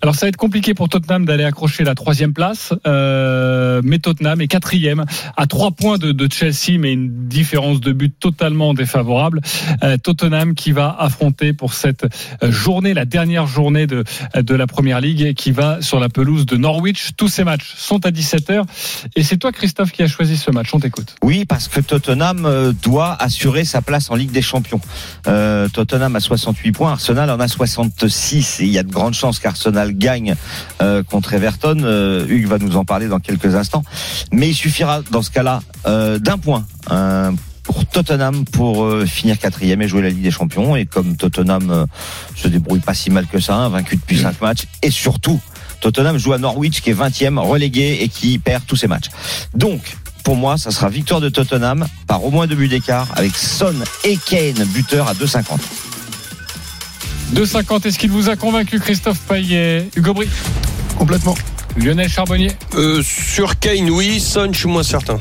Alors ça va être compliqué pour Tottenham d'aller accrocher la troisième place, euh, mais Tottenham est quatrième à trois points de, Chelsea, mais une différence de but totalement défavorable. Euh, Tottenham qui va affronter pour cette euh, journée, la dernière journée de, de la Première Ligue, qui va sur la pelouse de Norwich. Tous ces matchs sont à 17h, et c'est toi Christophe qui a choisi ce match. On t'écoute. Oui, parce que Tottenham euh, doit assurer sa place en Ligue des Champions. Tottenham a 68 points, Arsenal en a 66, et il y a de grandes chances qu'Arsenal gagne euh, contre Everton. Euh, Hugues va nous en parler dans quelques instants. Mais il suffira dans ce cas-là euh, d'un point. euh, pour Tottenham pour finir quatrième et jouer la Ligue des Champions et comme Tottenham se débrouille pas si mal que ça, hein, vaincu depuis cinq matchs et surtout Tottenham joue à Norwich qui est 20e relégué et qui perd tous ses matchs. Donc pour moi, ça sera victoire de Tottenham par au moins deux buts d'écart avec Son et Kane buteur à 2,50. 2,50, est-ce qu'il vous a convaincu Christophe Payet Hugo Brie? Complètement. Lionel Charbonnier? Euh, Sur Kane, oui. Son, je suis moins certain.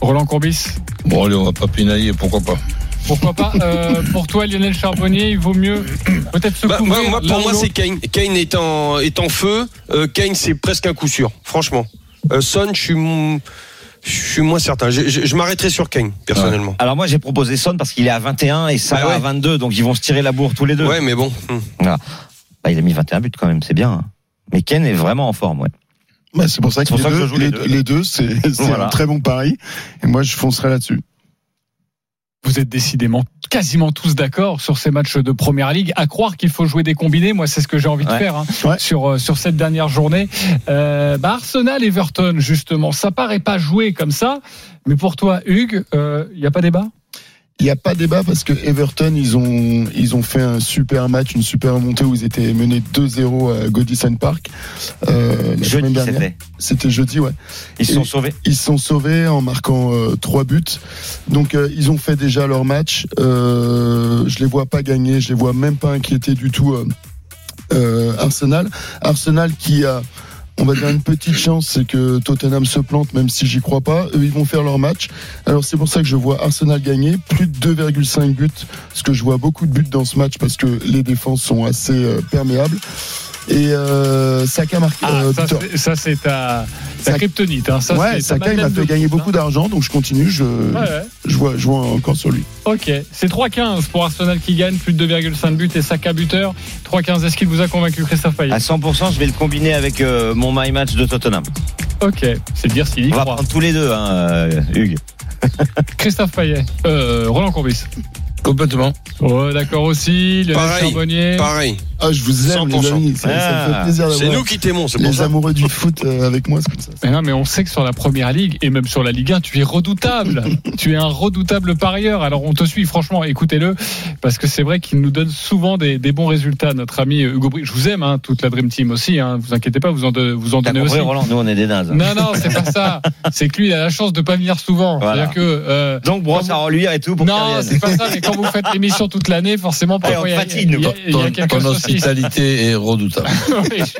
Roland Courbis? Bon, allez, on va pas pinailler, pourquoi pas? Pourquoi pas? Euh, Pour toi, Lionel Charbonnier, il vaut mieux peut-être se Bah, couvrir. moi, pour ou moi, c'est Kane. Kane est en, est en feu. Euh, Kane, c'est presque un coup sûr, franchement. Euh, Son, je suis, je suis moins certain. Je, je- je m'arrêterai sur Kane, personnellement. Alors moi j'ai proposé Son parce qu'il est à 21 et Salah Bah ouais. à 22 donc ils vont se tirer la bourre tous les deux. Ouais, mais bon. hmm. Bah, il a mis 21 buts quand même, c'est bien. hein. Mais Kane est vraiment en forme, ouais. Bah, c'est pour ça que, C'est pour les, ça que deux, je joue les les, deux. c'est c'est Voilà. un très bon pari. Et moi, je foncerai là-dessus. Vous êtes décidément quasiment tous d'accord sur ces matchs de Première Ligue. À croire qu'il faut jouer des combinés, moi c'est ce que j'ai envie de faire hein, Ouais. sur euh, sur cette dernière journée. Euh, bah, Arsenal Everton justement, ça paraît pas jouer comme ça, mais pour toi Hugues, il n'y a pas débat? Il n'y a pas débat parce que Everton, ils ont, ils ont fait un super match, une super montée où ils étaient menés 2-0 à Godison Park. Euh, la Jeudi, c'était. C'était jeudi, ouais. Ils se sont sauvés. Ils se sont sauvés en marquant euh, trois buts. Donc euh, ils ont fait déjà leur match. Euh, je les vois pas gagner, je les vois même pas inquiéter du tout. euh, Arsenal, Arsenal qui a, on va dire une petite chance, c'est que Tottenham se plante, même si j'y crois pas. Eux, ils vont faire leur match. Alors c'est pour ça que je vois Arsenal gagner plus de 2,5 buts, parce que je vois beaucoup de buts dans ce match parce que les défenses sont assez euh, perméables. Et euh, Saka marque. Ah, euh, ça, c'est- ça, c'est ta, ta kryptonite. Hein. Ça, ouais, Saka, il m'a fait gagner beaucoup hein. d'argent, donc je continue. Je, Ouais, je, vois, je vois encore sur lui. Ok, c'est 3-15 pour Arsenal qui gagne, plus de 2,5 buts et Saka buteur. 3-15, est-ce qu'il vous a convaincu, Christophe Payet À 100%, je vais le combiner avec euh, mon my match de Tottenham. Ok, c'est dire s'il y On va prendre tous les deux, hein, euh, Hugues. Christophe Payet, euh, Roland Courbis. Complètement. Oh, d'accord aussi. Lionel Pareil, Charbonnier. pareil. Ah, je vous aime, 100%. les amis. Ça, Ah, fait plaisir C'est nous qui t'aimons, c'est pour les ça. amoureux du foot euh, avec moi. C'est comme ça. Mais non, mais on sait que sur la première ligue et même sur la Ligue 1, tu es redoutable. tu es un redoutable parieur. Alors on te suit, franchement, écoutez-le, parce que c'est vrai qu'il nous donne souvent des, des bons résultats. Notre ami Hugo Bri, je vous aime, hein, toute la Dream Team aussi. Hein, vous inquiétez pas, vous en, de- vous en T'as donnez compris, aussi. Roland Nous, on est des nazes. hein. Non, non, c'est pas ça. C'est que lui, il a la chance de pas venir souvent. Voilà. C'est-à-dire que. euh, Donc, brosse à reluire et tout pour non, c'est pas ça. Mais quand vous faites l'émission toute l'année, forcément, parfois, il y a, y a- nous. il y a Ton, quelques ton saucisses. hospitalité est redoutable. Oui, je, suis,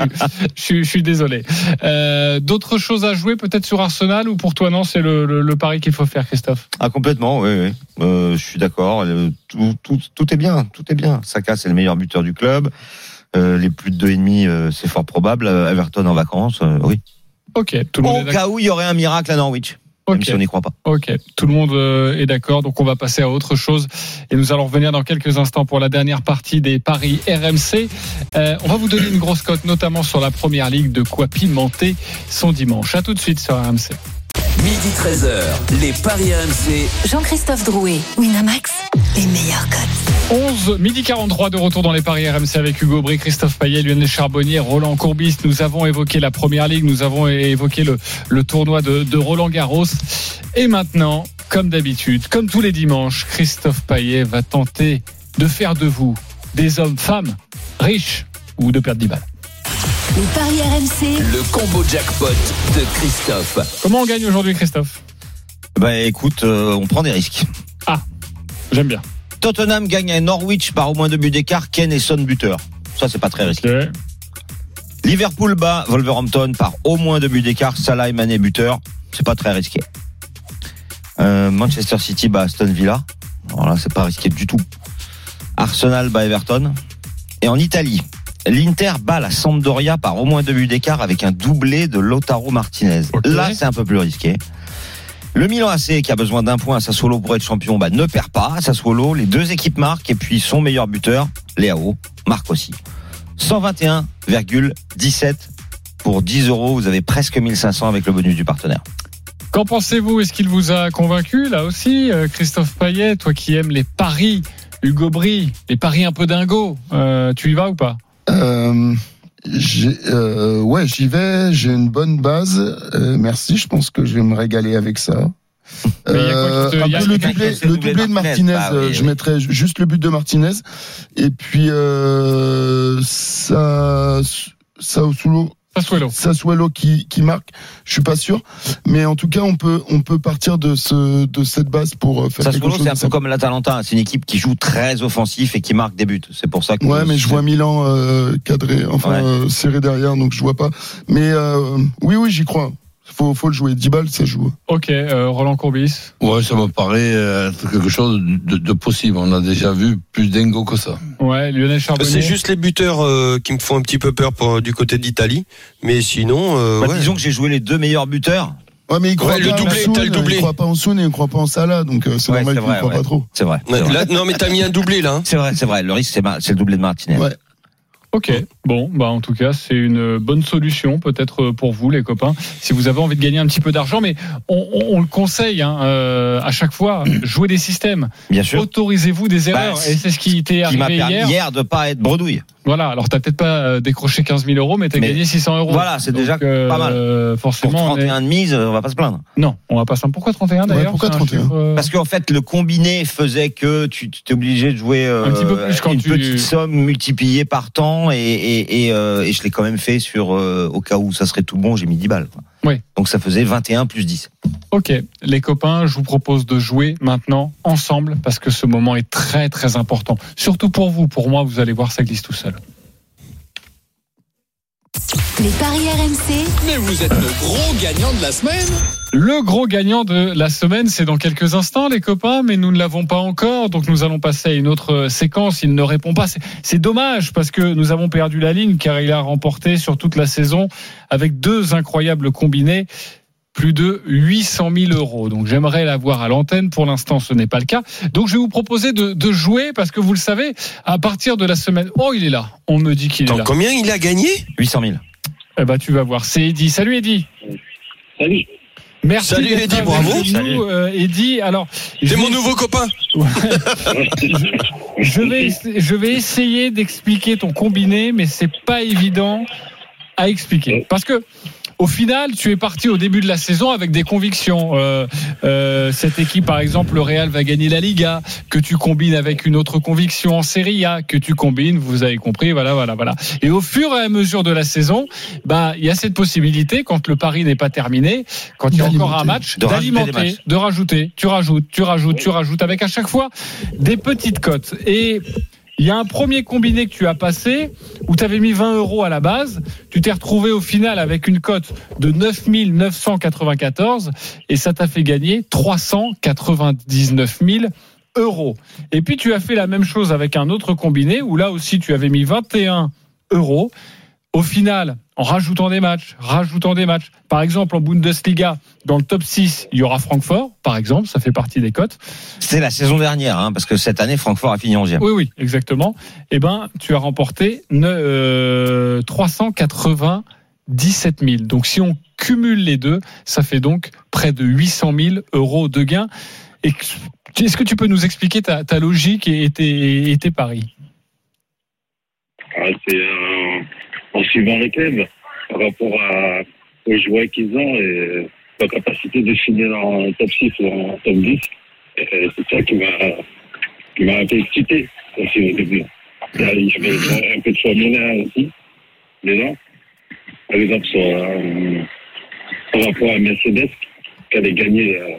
je suis- je suis désolé. Euh, D'autres choses à jouer peut-être sur Arsenal ou pour toi non c'est le, le- le pari qu'il faut faire Christophe? Ah, complètement, oui, oui. Euh, je suis d'accord. Tout, tout, tout est bien, tout est bien. Saka, c'est le meilleur buteur du club. Euh, les plus de 2,5, euh, c'est fort probable. Everton en vacances, euh, oui. Ok, tout le monde Au est cas où il y aurait un miracle à Norwich. Même Ok. si on n'y croit pas. Ok, tout le monde euh, est d'accord, donc on va passer à autre chose et nous allons revenir dans quelques instants pour la dernière partie des paris RMC. Euh, on va vous donner une grosse cote, notamment sur la première ligue, de quoi pimenter son dimanche. À tout de suite sur RMC. Midi 13h, les Paris RMC. Jean-Christophe Drouet, Winamax, les meilleurs codes. 11, midi 43 de retour dans les paris RMC avec Hugo Bry, Christophe Payet, Lionel Charbonnier, Roland Courbis. Nous avons évoqué la première ligue, nous avons évoqué le, le tournoi de, de Roland Garros. Et maintenant, comme d'habitude, comme tous les dimanches, Christophe Payet va tenter de faire de vous des hommes, femmes, riches ou de perdre 10 balles. Les paris RMC, Le combo jackpot de Christophe. Comment on gagne aujourd'hui, Christophe? Bah écoute, euh, on prend des risques. J'aime bien. Tottenham gagne à Norwich par au moins deux buts d'écart. Ken et Son buteur. Ça, c'est pas très risqué. Liverpool bat Wolverhampton par au moins deux buts d'écart. Salah et Mané buteur. C'est pas très risqué. Euh, Manchester City bat Aston Villa. Alors là, c'est pas risqué du tout. Arsenal bat Everton. Et en Italie, l'Inter bat la Sampdoria par au moins deux buts d'écart avec un doublé de Lautaro Martinez. Là, c'est un peu plus risqué. Le Milan AC, qui a besoin d'un point à Sassuolo pour être champion, bah, ne perd pas. Sassuolo, les deux équipes marquent et puis son meilleur buteur, Léao, marque aussi. 121,17 pour 10 euros. Vous avez presque 1500 avec le bonus du partenaire. Qu'en pensez-vous? Est-ce qu'il vous a convaincu là aussi, euh, Christophe Payet, toi qui aimes les paris, Hugo Bry, les paris un peu dingos, euh, tu y vas ou pas? Euh, euh, ouais, j'y vais. J'ai une bonne base. Euh, merci. Je pense que je vais me régaler avec ça. Te- peu le doublé, le de Martinez. Ah oui, euh, je oui. mettrais juste le but de Martinez. Et puis euh, ça, Sassuolo, Sassuolo. Sassuolo qui, qui marque. Je suis pas sûr, mais en tout cas, on peut on peut partir de ce de cette base pour euh, faire quelque Sassuolo, chose. c'est un peu comme l'Atalanta. C'est une équipe qui joue très offensif et qui marque des buts. C'est pour ça que. Ouais, mais je vois Milan euh, cadré, enfin Ouais. euh, serré derrière, donc je vois pas. Mais euh, oui, oui, j'y crois. Faut, faut le jouer. 10 balles, ça joue. Ok, euh, Roland Courbis. Ouais, ça me paraît euh, être quelque chose de, de possible. On a déjà vu plus dingo que ça. Ouais, Lionel Charbonnier. C'est juste les buteurs euh, qui me font un petit peu peur pour, du côté d'Italie. Mais sinon, euh, Bah, ouais. Disons que j'ai joué les deux meilleurs buteurs. Ouais, mais il croit Ouais, le pas doublé, en Soun, t'as le doublé. Il croit pas en Soun et il croit pas en Salah, donc euh, c'est Ouais, normal qu'il ne croit ouais. pas trop. C'est vrai. là, non, mais t'as mis un doublé là. hein. C'est vrai, c'est vrai. Le risque, c'est le doublé de Martinez. Ouais. Ok, bon, bah en tout cas, c'est une bonne solution peut-être pour vous, les copains, si vous avez envie de gagner un petit peu d'argent. Mais on, on- on le conseille hein, euh, à chaque fois, jouez des systèmes. Bien sûr. Autorisez-vous des erreurs. Bah, Et c'est ce qui t'est Qui m'a arrivé permis hier. hier de pas être bredouille. Voilà, alors t'as peut-être pas euh, décroché 15 000 euros, mais t'as gagné 600 euros. voilà, c'est Donc, déjà pas mal. euh, Pour forcément, on est- 31 de mise, on va pas se plaindre. non, on va pas ça. Pourquoi 31 d'ailleurs Ouais, pourquoi C'est un 31? chiffre, euh, Parce qu'en fait, le combiné faisait que tu tu t'es obligé de jouer euh, Un petit peu plus quand une tu- petite somme multipliée par temps et, et, et, euh, et je l'ai quand même fait sur euh, au cas où ça serait tout bon, j'ai mis 10 balles. quoi. Oui. Donc ça faisait 21 plus 10. Ok, les copains, je vous propose de jouer maintenant ensemble parce que ce moment est très très important. Surtout pour vous, pour moi, vous allez voir, ça glisse tout seul. Les paris RMC, Mais vous êtes le gros gagnant de la semaine. Le gros gagnant de la semaine, c'est dans quelques instants, les copains, mais nous ne l'avons pas encore, donc nous allons passer à une autre séquence. Il ne répond pas. C'est- C'est dommage parce que nous avons perdu la ligne car il a remporté sur toute la saison avec deux incroyables combinés. Plus de 800 000 euros. Donc j'aimerais l'avoir à l'antenne. Pour l'instant, ce n'est pas le cas. Donc je vais vous proposer de, de jouer parce que vous le savez, à partir de la semaine. Oh, il est là. On me dit qu'il est là. combien il a gagné? 800 000. Eh ben, tu vas voir. C'est Eddy. Salut Eddy. Salut. Merci. Salut, Eddy, bravo. nous, Salut. euh, Eddy. Alors, C'est vais- mon nouveau copain. Je vais, je vais essayer d'expliquer ton combiné, mais c'est pas évident à expliquer. Parce que, au final, tu es parti au début de la saison avec des convictions. Euh, euh, cette équipe, par exemple, le Real va gagner la Liga, que tu combines avec une autre conviction en Serie A, que tu combines, vous avez compris, voilà, voilà, voilà. Et au fur et à mesure de la saison, bah, il y a cette possibilité, quand le pari n'est pas terminé, quand il y a encore un match, d'alimenter, de rajouter, tu rajoutes, tu rajoutes, tu rajoutes, avec à chaque fois des petites cotes. Et il y a un premier combiné que tu as passé où tu avais mis 20 euros à la base. Tu t'es retrouvé au final avec une cote de 9 994 et ça t'a fait gagner 399 000 euros. Et puis tu as fait la même chose avec un autre combiné où là aussi tu avais mis 21 euros. Au final, en rajoutant des matchs, rajoutant des matchs. Par exemple, en Bundesliga, dans le top 6, il y aura Francfort, par exemple, ça fait partie des cotes. C'est la saison dernière, hein, parce que cette année, Francfort a fini 11e. Oui, oui, exactement. Eh ben, tu as remporté ne- euh, 397 000. Donc, si on cumule les deux, ça fait donc près de 800 000 euros de gains. Et est-ce que tu peux nous expliquer ta, ta logique et tes, et tes paris? Ah, c'est euh, en suivant les clubs par rapport à, aux joueurs qu'ils ont et leur capacité de finir le top 6 ou en top 10. Et c'est ça qui m'a qui m'a un peu excité aussi au début. Là, il y avait un peu de formulaire aussi dedans. Par exemple, sur, euh, par rapport à Mercedes qui avait gagné euh,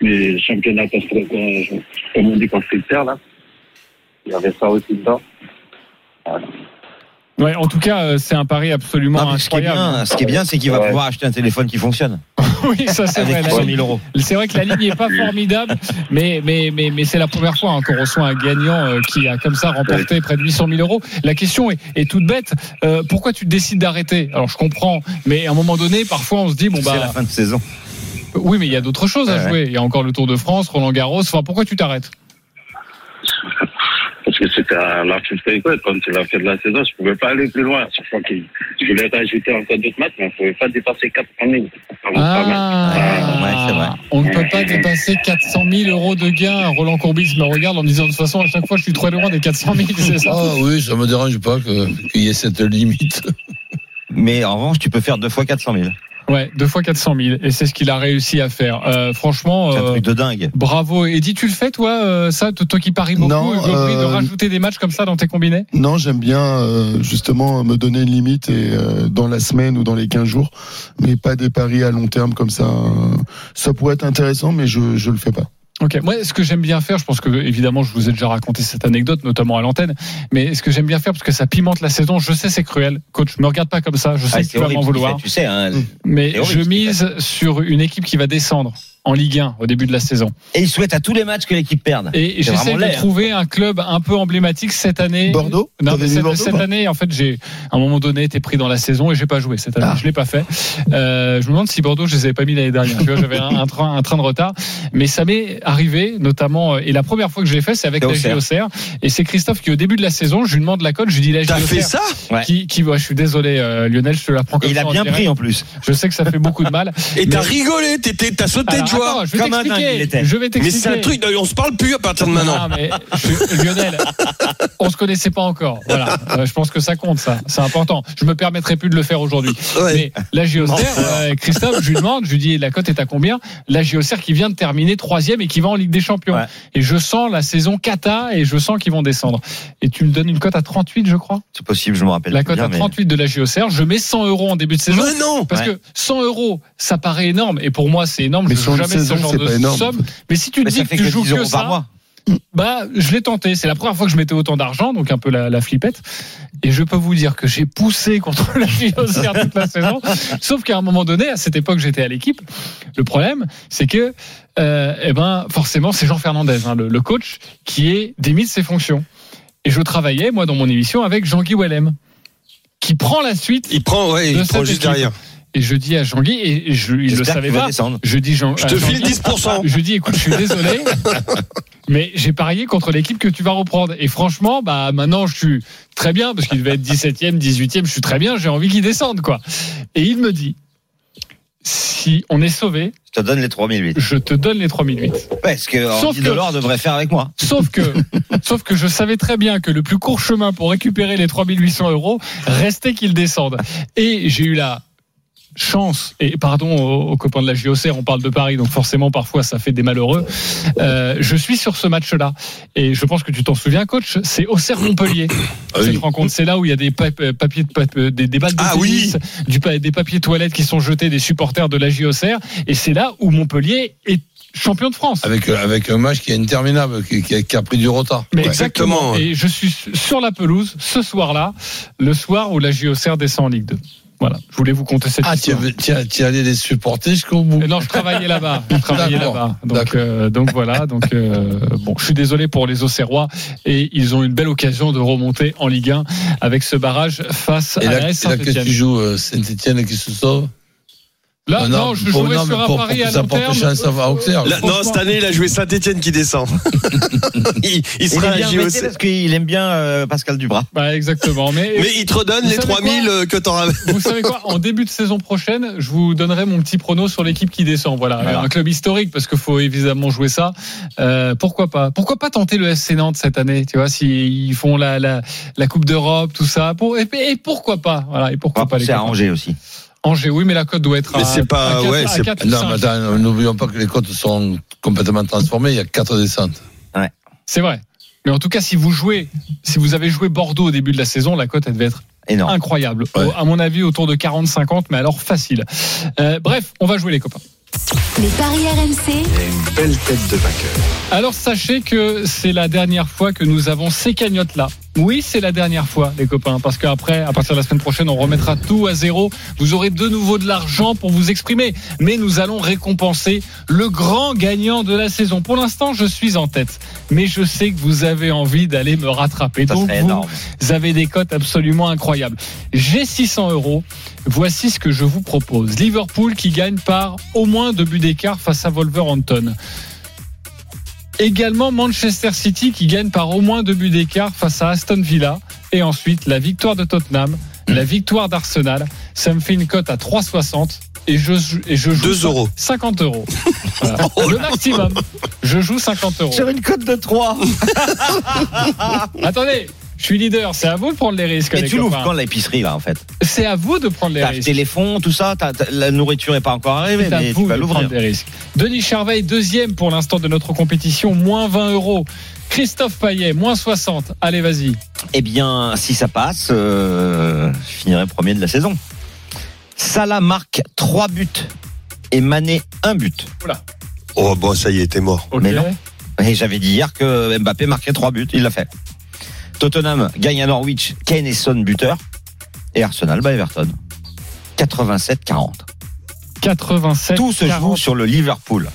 les championnats euh, comme on dit constructeurs là. Il y avait ça aussi dedans. Ouais, en tout cas, euh, c'est un pari absolument Non, mais ce qui est incroyable. bien, ce qui est bien, c'est qu'il va Ouais. pouvoir acheter un téléphone qui fonctionne. oui, ça c'est vrai. Avec La 3 ligne- 000 euros. C'est vrai que la ligne n'est pas formidable, mais, mais, mais, mais c'est la première fois hein, qu'on reçoit un gagnant euh, qui a comme ça remporté près de 800 000 euros. La question est, est toute bête. Euh, pourquoi tu décides d'arrêter? Alors je comprends, mais à un moment donné, parfois on se dit bon C'est la bah fin de saison. oui, mais il y a d'autres choses à Ouais, jouer. Il y a encore le Tour de France, Roland Garros. Enfin, pourquoi tu t'arrêtes? Parce que c'était à la fin de l'école, quand c'est la fin de la saison, je pouvais pas aller plus loin. Chaque fois que je voulais rajouter encore d'autres matchs, mais on pouvait pas dépasser 400 000. Pas mal. Ah, ouais, c'est vrai. On ne peut pas dépasser 400 000 euros de gains. Roland Courbis me regarde en me disant de toute façon à chaque fois je suis trop loin des 400 000. C'est ça? Ah oui, ça me dérange pas que- qu'il y ait cette limite. Mais en revanche, tu peux faire deux fois 400 000. Ouais, deux fois 400 000. Et c'est ce qu'il a réussi à faire. Euh, franchement. C'est un euh, truc de dingue. Bravo. Eddy, tu le fais, toi, euh, ça, toi qui paries beaucoup, Non, de euh, rajouter des matchs comme ça dans tes combinés? Non, j'aime bien euh, justement me donner une limite et euh, dans la semaine ou dans les 15 jours, mais pas des paris à long terme comme ça. Ça pourrait être intéressant, mais je je le fais pas. Ok. Moi, ce que j'aime bien faire, je pense que évidemment, je vous ai déjà raconté cette anecdote, notamment à l'antenne, mais ce que j'aime bien faire, parce que ça pimente la saison, je sais c'est cruel. Coach, me regarde pas comme ça, je sais Ah, que tu vas m'en vouloir. fait, Tu sais, hein, Mais je mise sur une équipe qui va descendre. En Ligue 1 au début de la saison. Et il souhaite à tous les matchs que l'équipe perde. Et j'essaie de trouver un club un peu emblématique cette année. Bordeaux Non, mais cette, Bordeaux, cette pas année, en fait, j'ai à un moment donné été pris dans la saison et j'ai pas joué cette année. Ah. Je l'ai pas fait. Euh, je me demande si Bordeaux, je les avais pas mis l'année dernière. Tu vois, J'avais un, un train, un train de retard, mais ça m'est arrivé, notamment. euh, Et la première fois que je l'ai fait, c'est avec la JOCR. Et c'est Christophe qui, au début de la saison, je lui demande la cote, je lui dis la T'as fait JOCR. ça Ouais. Qui, qui, ouais, je suis désolé, euh, Lionel, je te la prends comme Et il ça a en bien pris en plus. Je sais que ça fait beaucoup de mal. Et t'as rigolé, t'étais- t'as sauté Alors, attends, je vais Comme un dingue, il t'expliquer. était. Je vais Mais t'expliquer. c'est un truc, on se parle plus à partir de maintenant. Non, mais je- Lionel, on se connaissait pas encore. Voilà, Euh, je pense que ça compte, ça. C'est important. Je me permettrai plus de le faire aujourd'hui. Ouais. Mais la JOCR, euh, Christophe, je lui demande, je lui dis, la cote est à combien? La JOCR qui vient de terminer troisième et qui va en Ligue des Champions. Ouais. Et je sens la saison cata et je sens qu'ils vont descendre. Et tu me donnes une cote à 38, je crois? C'est possible, je me rappelle. La cote à mais- 38 de la JOCR. Je mets 100 euros en début de saison. Mais non Parce Ouais. que 100 euros, ça paraît énorme. Et pour moi, c'est énorme. Mais je sur ne une joue jamais saison, ce genre c'est de pas énorme. somme. Mais si tu te dis ça que fait tu que joues 10 que euros par ça, mois. bah, je l'ai tenté. C'est la première fois que je mettais autant d'argent, donc un peu la, la flippette. Et je peux vous dire que j'ai poussé contre la JOCR toute la saison. Sauf qu'à un moment donné, à cette époque, j'étais à l'équipe. Le problème, c'est que, euh, eh ben, forcément, c'est Jean Fernandez, hein, le, le coach, qui est démis de ses fonctions. Et je travaillais, moi, dans mon émission, avec Jean-Guy Wellem, qui prend la suite. Il prend, ouais, il prend juste équipe. derrière. Et je dis à Jean-Guy, et je, il le savait pas. descendre. Je dis Jean, Je te file Jean-Guy, 10%. je dis, écoute, je suis désolé, mais j'ai parié contre l'équipe que tu vas reprendre. Et franchement, bah, maintenant, je suis très bien, parce qu'il devait être 17e, 18e, je suis très bien, j'ai envie qu'il descende, quoi. Et il me dit, si on est sauvé, Je te donne les 3008. je te donne les 3008. Ouais, ce que Sauf que- Delors devrait faire avec moi. Sauf que, sauf que je savais très bien que le plus court chemin pour récupérer les 3800 euros restait qu'il descende. Et j'ai eu la chance, et pardon aux, aux copains de la JOCR, on parle de Paris, donc forcément parfois ça fait des malheureux. Euh, je suis sur ce match-là. Et je pense que tu t'en souviens, coach, c'est Auxerre Montpellier. Ah oui. Cette rencontre, c'est là où il y a des pa- euh, papiers de pa- euh, des, des balles de Ah tennis, du pa- des papiers toilettes qui sont jetés des supporters de la JOCR. Et c'est là où Montpellier est champion de France. Avec, euh, avec un match qui est interminable, qui, qui a, qui a pris du retard. Mais Ouais, exactement. exactement. Et je suis sur la pelouse ce soir-là, le soir où la JOCR descend en Ligue 2. Voilà, je voulais vous conter cette Ah, histoire. avais- tu allé les supporter jusqu'au bout. Non, je travaillais là-bas. Je travaillais là-bas. Donc, euh, donc voilà. Donc euh, bon, je suis désolé pour les Auxerrois et ils ont une belle occasion de remonter en Ligue 1 avec ce barrage face Et à la et S là que tu joues euh, Saint-Etienne qui se sauve Là, non, je pour- jouerai non, sur un pour- pari pour à long porte terme. chance à Auxerre. Là, non, Franchement- cette année, il a joué Saint-Etienne qui descend. il, il sera à JOC. parce qu'il aime bien euh, Pascal Dubras. Bah, exactement. Mais, Mais il te redonne les savez 3000 quoi euh, que t'auras. Vous savez quoi En début de saison prochaine, je vous donnerai mon petit prono sur l'équipe qui descend. Voilà, Voilà. un club historique parce qu'il faut évidemment jouer ça. Euh, pourquoi pas? Pourquoi pas tenter le FC Nantes cette année Tu vois, s'ils font la, la, la Coupe d'Europe, tout ça? Pour, et, et pourquoi pas? Voilà, et pourquoi pas les C'est. Angers aussi. Angers, oui, mais la cote doit être Mais à. c'est pas- à ouais, à Non, mais attends, n'oublions pas que les côtes sont complètement transformées. Il y a quatre descentes. C'est vrai. Mais en tout cas, si vous jouez, si vous avez joué Bordeaux au début de la saison, la cote elle devait être Énorme. incroyable. Ouais. À mon avis, autour de 40-50, mais alors facile. Euh, bref, on va jouer les copains. Les paris RMC, une belle tête de vainqueur. Alors sachez que c'est la dernière fois que nous avons ces cagnottes-là. Oui, c'est la dernière fois, les copains, parce qu'après, à partir de la semaine prochaine, on remettra tout à zéro. Vous aurez de nouveau de l'argent pour vous exprimer, mais nous allons récompenser le grand gagnant de la saison. Pour l'instant, je suis en tête, mais je sais que vous avez envie d'aller me rattraper. Ça Donc serait vous, énorme. vous avez des cotes absolument incroyables. J'ai 600 euros. Voici ce que je vous propose. Liverpool qui gagne par au moins deux buts d'écart face à Wolverhampton. Également Manchester City qui gagne par au moins deux buts d'écart face à Aston Villa. Et ensuite la victoire de Tottenham, la victoire d'Arsenal. Ça me fait une cote à 3,60. Et je, et je joue 2 euros. 50 euros. Voilà. Le maximum. Je joue 50 euros. Sur une cote de 3. Attendez, je suis leader. C'est à vous de prendre les risques. Mais les tu l'ouvres quand l'épicerie là en fait C'est à vous de prendre les T'as risques. acheté les fonds, tout ça, t'as- t'as- la nourriture n'est pas encore arrivée, C'est à mais vous tu vas de l'ouvrir. prendre des risques. Denis Charveil, deuxième pour l'instant de notre compétition, moins 20 euros. Christophe Payet, moins 60. Allez, vas-y. Eh bien, si ça passe, euh, je finirai premier de la saison. Salah marque 3 buts et Mané 1 but. Oh, bon, ça y est, t'es mort. Mais non. Et j'avais dit hier que Mbappé marquait 3 buts, il l'a fait. Tottenham gagne à Norwich, Kane et Son buteur. Et Arsenal bat Everton. 87-40. 87. Tout se 40. joue sur le Liverpool.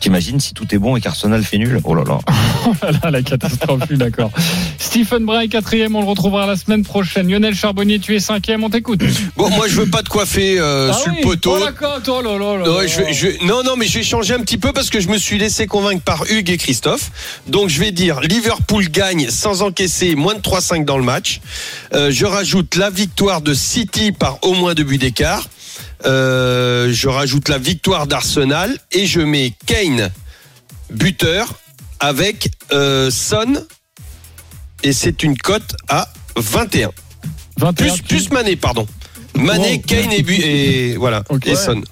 T'imagines si tout est bon et qu'Arsenal fait nul Oh là là. Oh là là, la catastrophe, je suis d'accord. Stephen Bray, quatrième, on le retrouvera la semaine prochaine. Lionel Charbonnier, tu es cinquième, on t'écoute. Bon, moi, je veux pas te coiffer euh, Ah sur oui. le poteau. Oh oh là là là je vais- je non, non, mais je vais changer un petit peu parce que je me suis laissé convaincre par Hugues et Christophe. Donc, je vais dire Liverpool gagne sans encaisser moins de 3-5 dans le match. Euh, je rajoute la victoire de City par au moins deux buts d'écart. Euh, je rajoute la victoire d'Arsenal et je mets Kane buteur avec euh, Son et c'est une cote à 21. 21, Plus, plus Mané, pardon. Mané, Wow. Kane et, et voilà et. Son.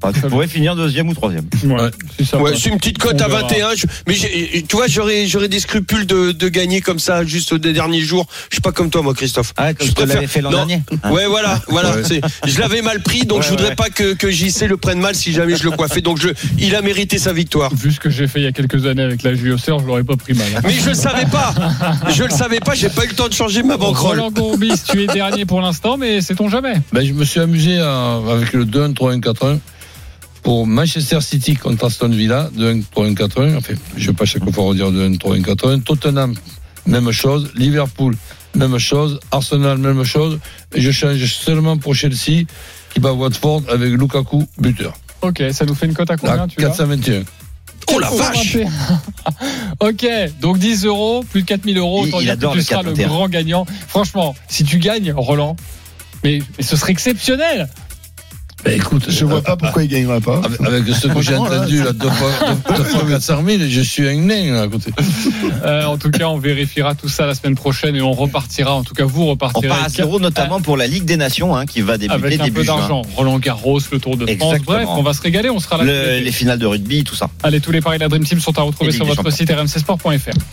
Ah, tu pourrais finir deuxième ou troisième. Ouais, c'est ça. Ouais, c'est une petite cote à verra. 21. Je- mais j'ai- tu vois, j'aurais, j'aurais des scrupules de, de gagner comme ça juste aux derniers jours. Je suis pas comme toi, moi, Christophe. Ah, comme Je tu l'avais préfère- fait l'an Non. dernier. Hein Ouais, voilà, voilà. Ouais. c'est- Je l'avais mal pris, donc Ouais, je voudrais ouais. pas que, que JC le prenne mal si jamais je le coiffais. Donc je, il a mérité sa victoire. Vu ce que j'ai fait il y a quelques années avec la JOCR, je l'aurais pas pris mal. hein. Mais je le savais pas. Je le savais pas. J'ai pas eu le temps de changer ma banquerolle. Roland Courbis, tu es dernier pour l'instant, mais sait-on jamais? Ben, je me suis amusé à- avec le 2-1, 3-1, 4-1 pour Manchester City contre Aston Villa, 2-1, 3-1, 4-1. Enfin, je ne vais pas chaque fois redire 2-1, 3-1, 4-1. Tottenham, même chose. Liverpool, même chose. Arsenal, même chose. Et je change seulement pour Chelsea qui bat Watford avec Lukaku, buteur. Ok, ça nous fait une cote à combien À tu l'as 421. Oh la vache. ok, donc 10 euros, plus de 4000 euros. Il- Autant il dire adore que tu le seras le 4-21. grand gagnant. Franchement, si tu gagnes, Roland, mais, mais ce serait exceptionnel. Ben, écoute, Je vois pas pourquoi il gagnera pas. Avec, avec ce que j'ai entendu, là, deux fois, deux, deux fois 400 000, je suis un nain là, à côté. Euh, en tout cas, on vérifiera tout ça la semaine prochaine et on repartira. En tout cas, vous On repartirez part à zéro, notamment pour la Ligue des Nations, hein, qui va débuter avec un début peu d'argent. Roland Garros, le Tour de France. Exactement. Bref, on va se régaler. On sera là. Le- les finales de rugby, tout ça. Allez, tous les paris de la Dream Team sont à retrouver Et sur votre site rmcsport.fr.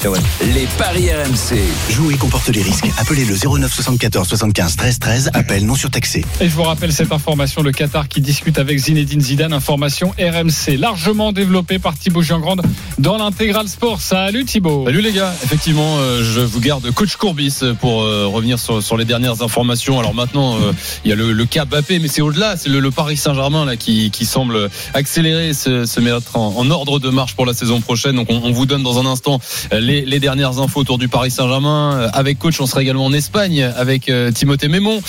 Vrai. Les paris RMC. Jouer comporte les risques. Appelez le 09 74 75 13 13. Appel non surtaxé. Et je vous rappelle cette information, le Qatar qui discute avec Zinedine Zidane, information RMC, largement développée par Thibaut Giangrande dans l'intégral sport. Salut Thibaut. Salut les gars, effectivement, euh, je vous garde coach Courbis pour euh, revenir sur, les dernières informations. Alors maintenant, euh, il y a le, le cas mais c'est au-delà, c'est le, Paris Saint-Germain là qui, semble accélérer, se, se mettre en, ordre de marche pour la saison prochaine. Donc on, vous donne dans un instant les, dernières infos autour du Paris Saint-Germain. Avec coach, on sera également en Espagne avec Timothée Mémon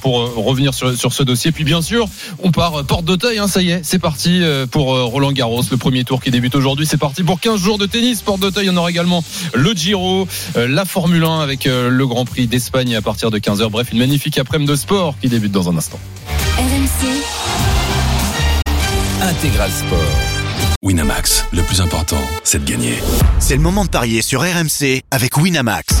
pour revenir sur ce dossier. Puis bien sûr, on part euh, porte d'Auteuil, hein, ça y est, c'est parti euh, pour euh, Roland Garros, le premier tour qui débute aujourd'hui. C'est parti pour 15 jours de tennis. Porte d'Auteuil, on aura également le Giro, la Formule 1 avec le Grand Prix d'Espagne à partir de 15h. Bref, une magnifique après-midi de sport qui débute dans un instant. RMC, Intégral Sport. Winamax, le plus important, c'est de gagner. C'est le moment de parier sur RMC avec Winamax.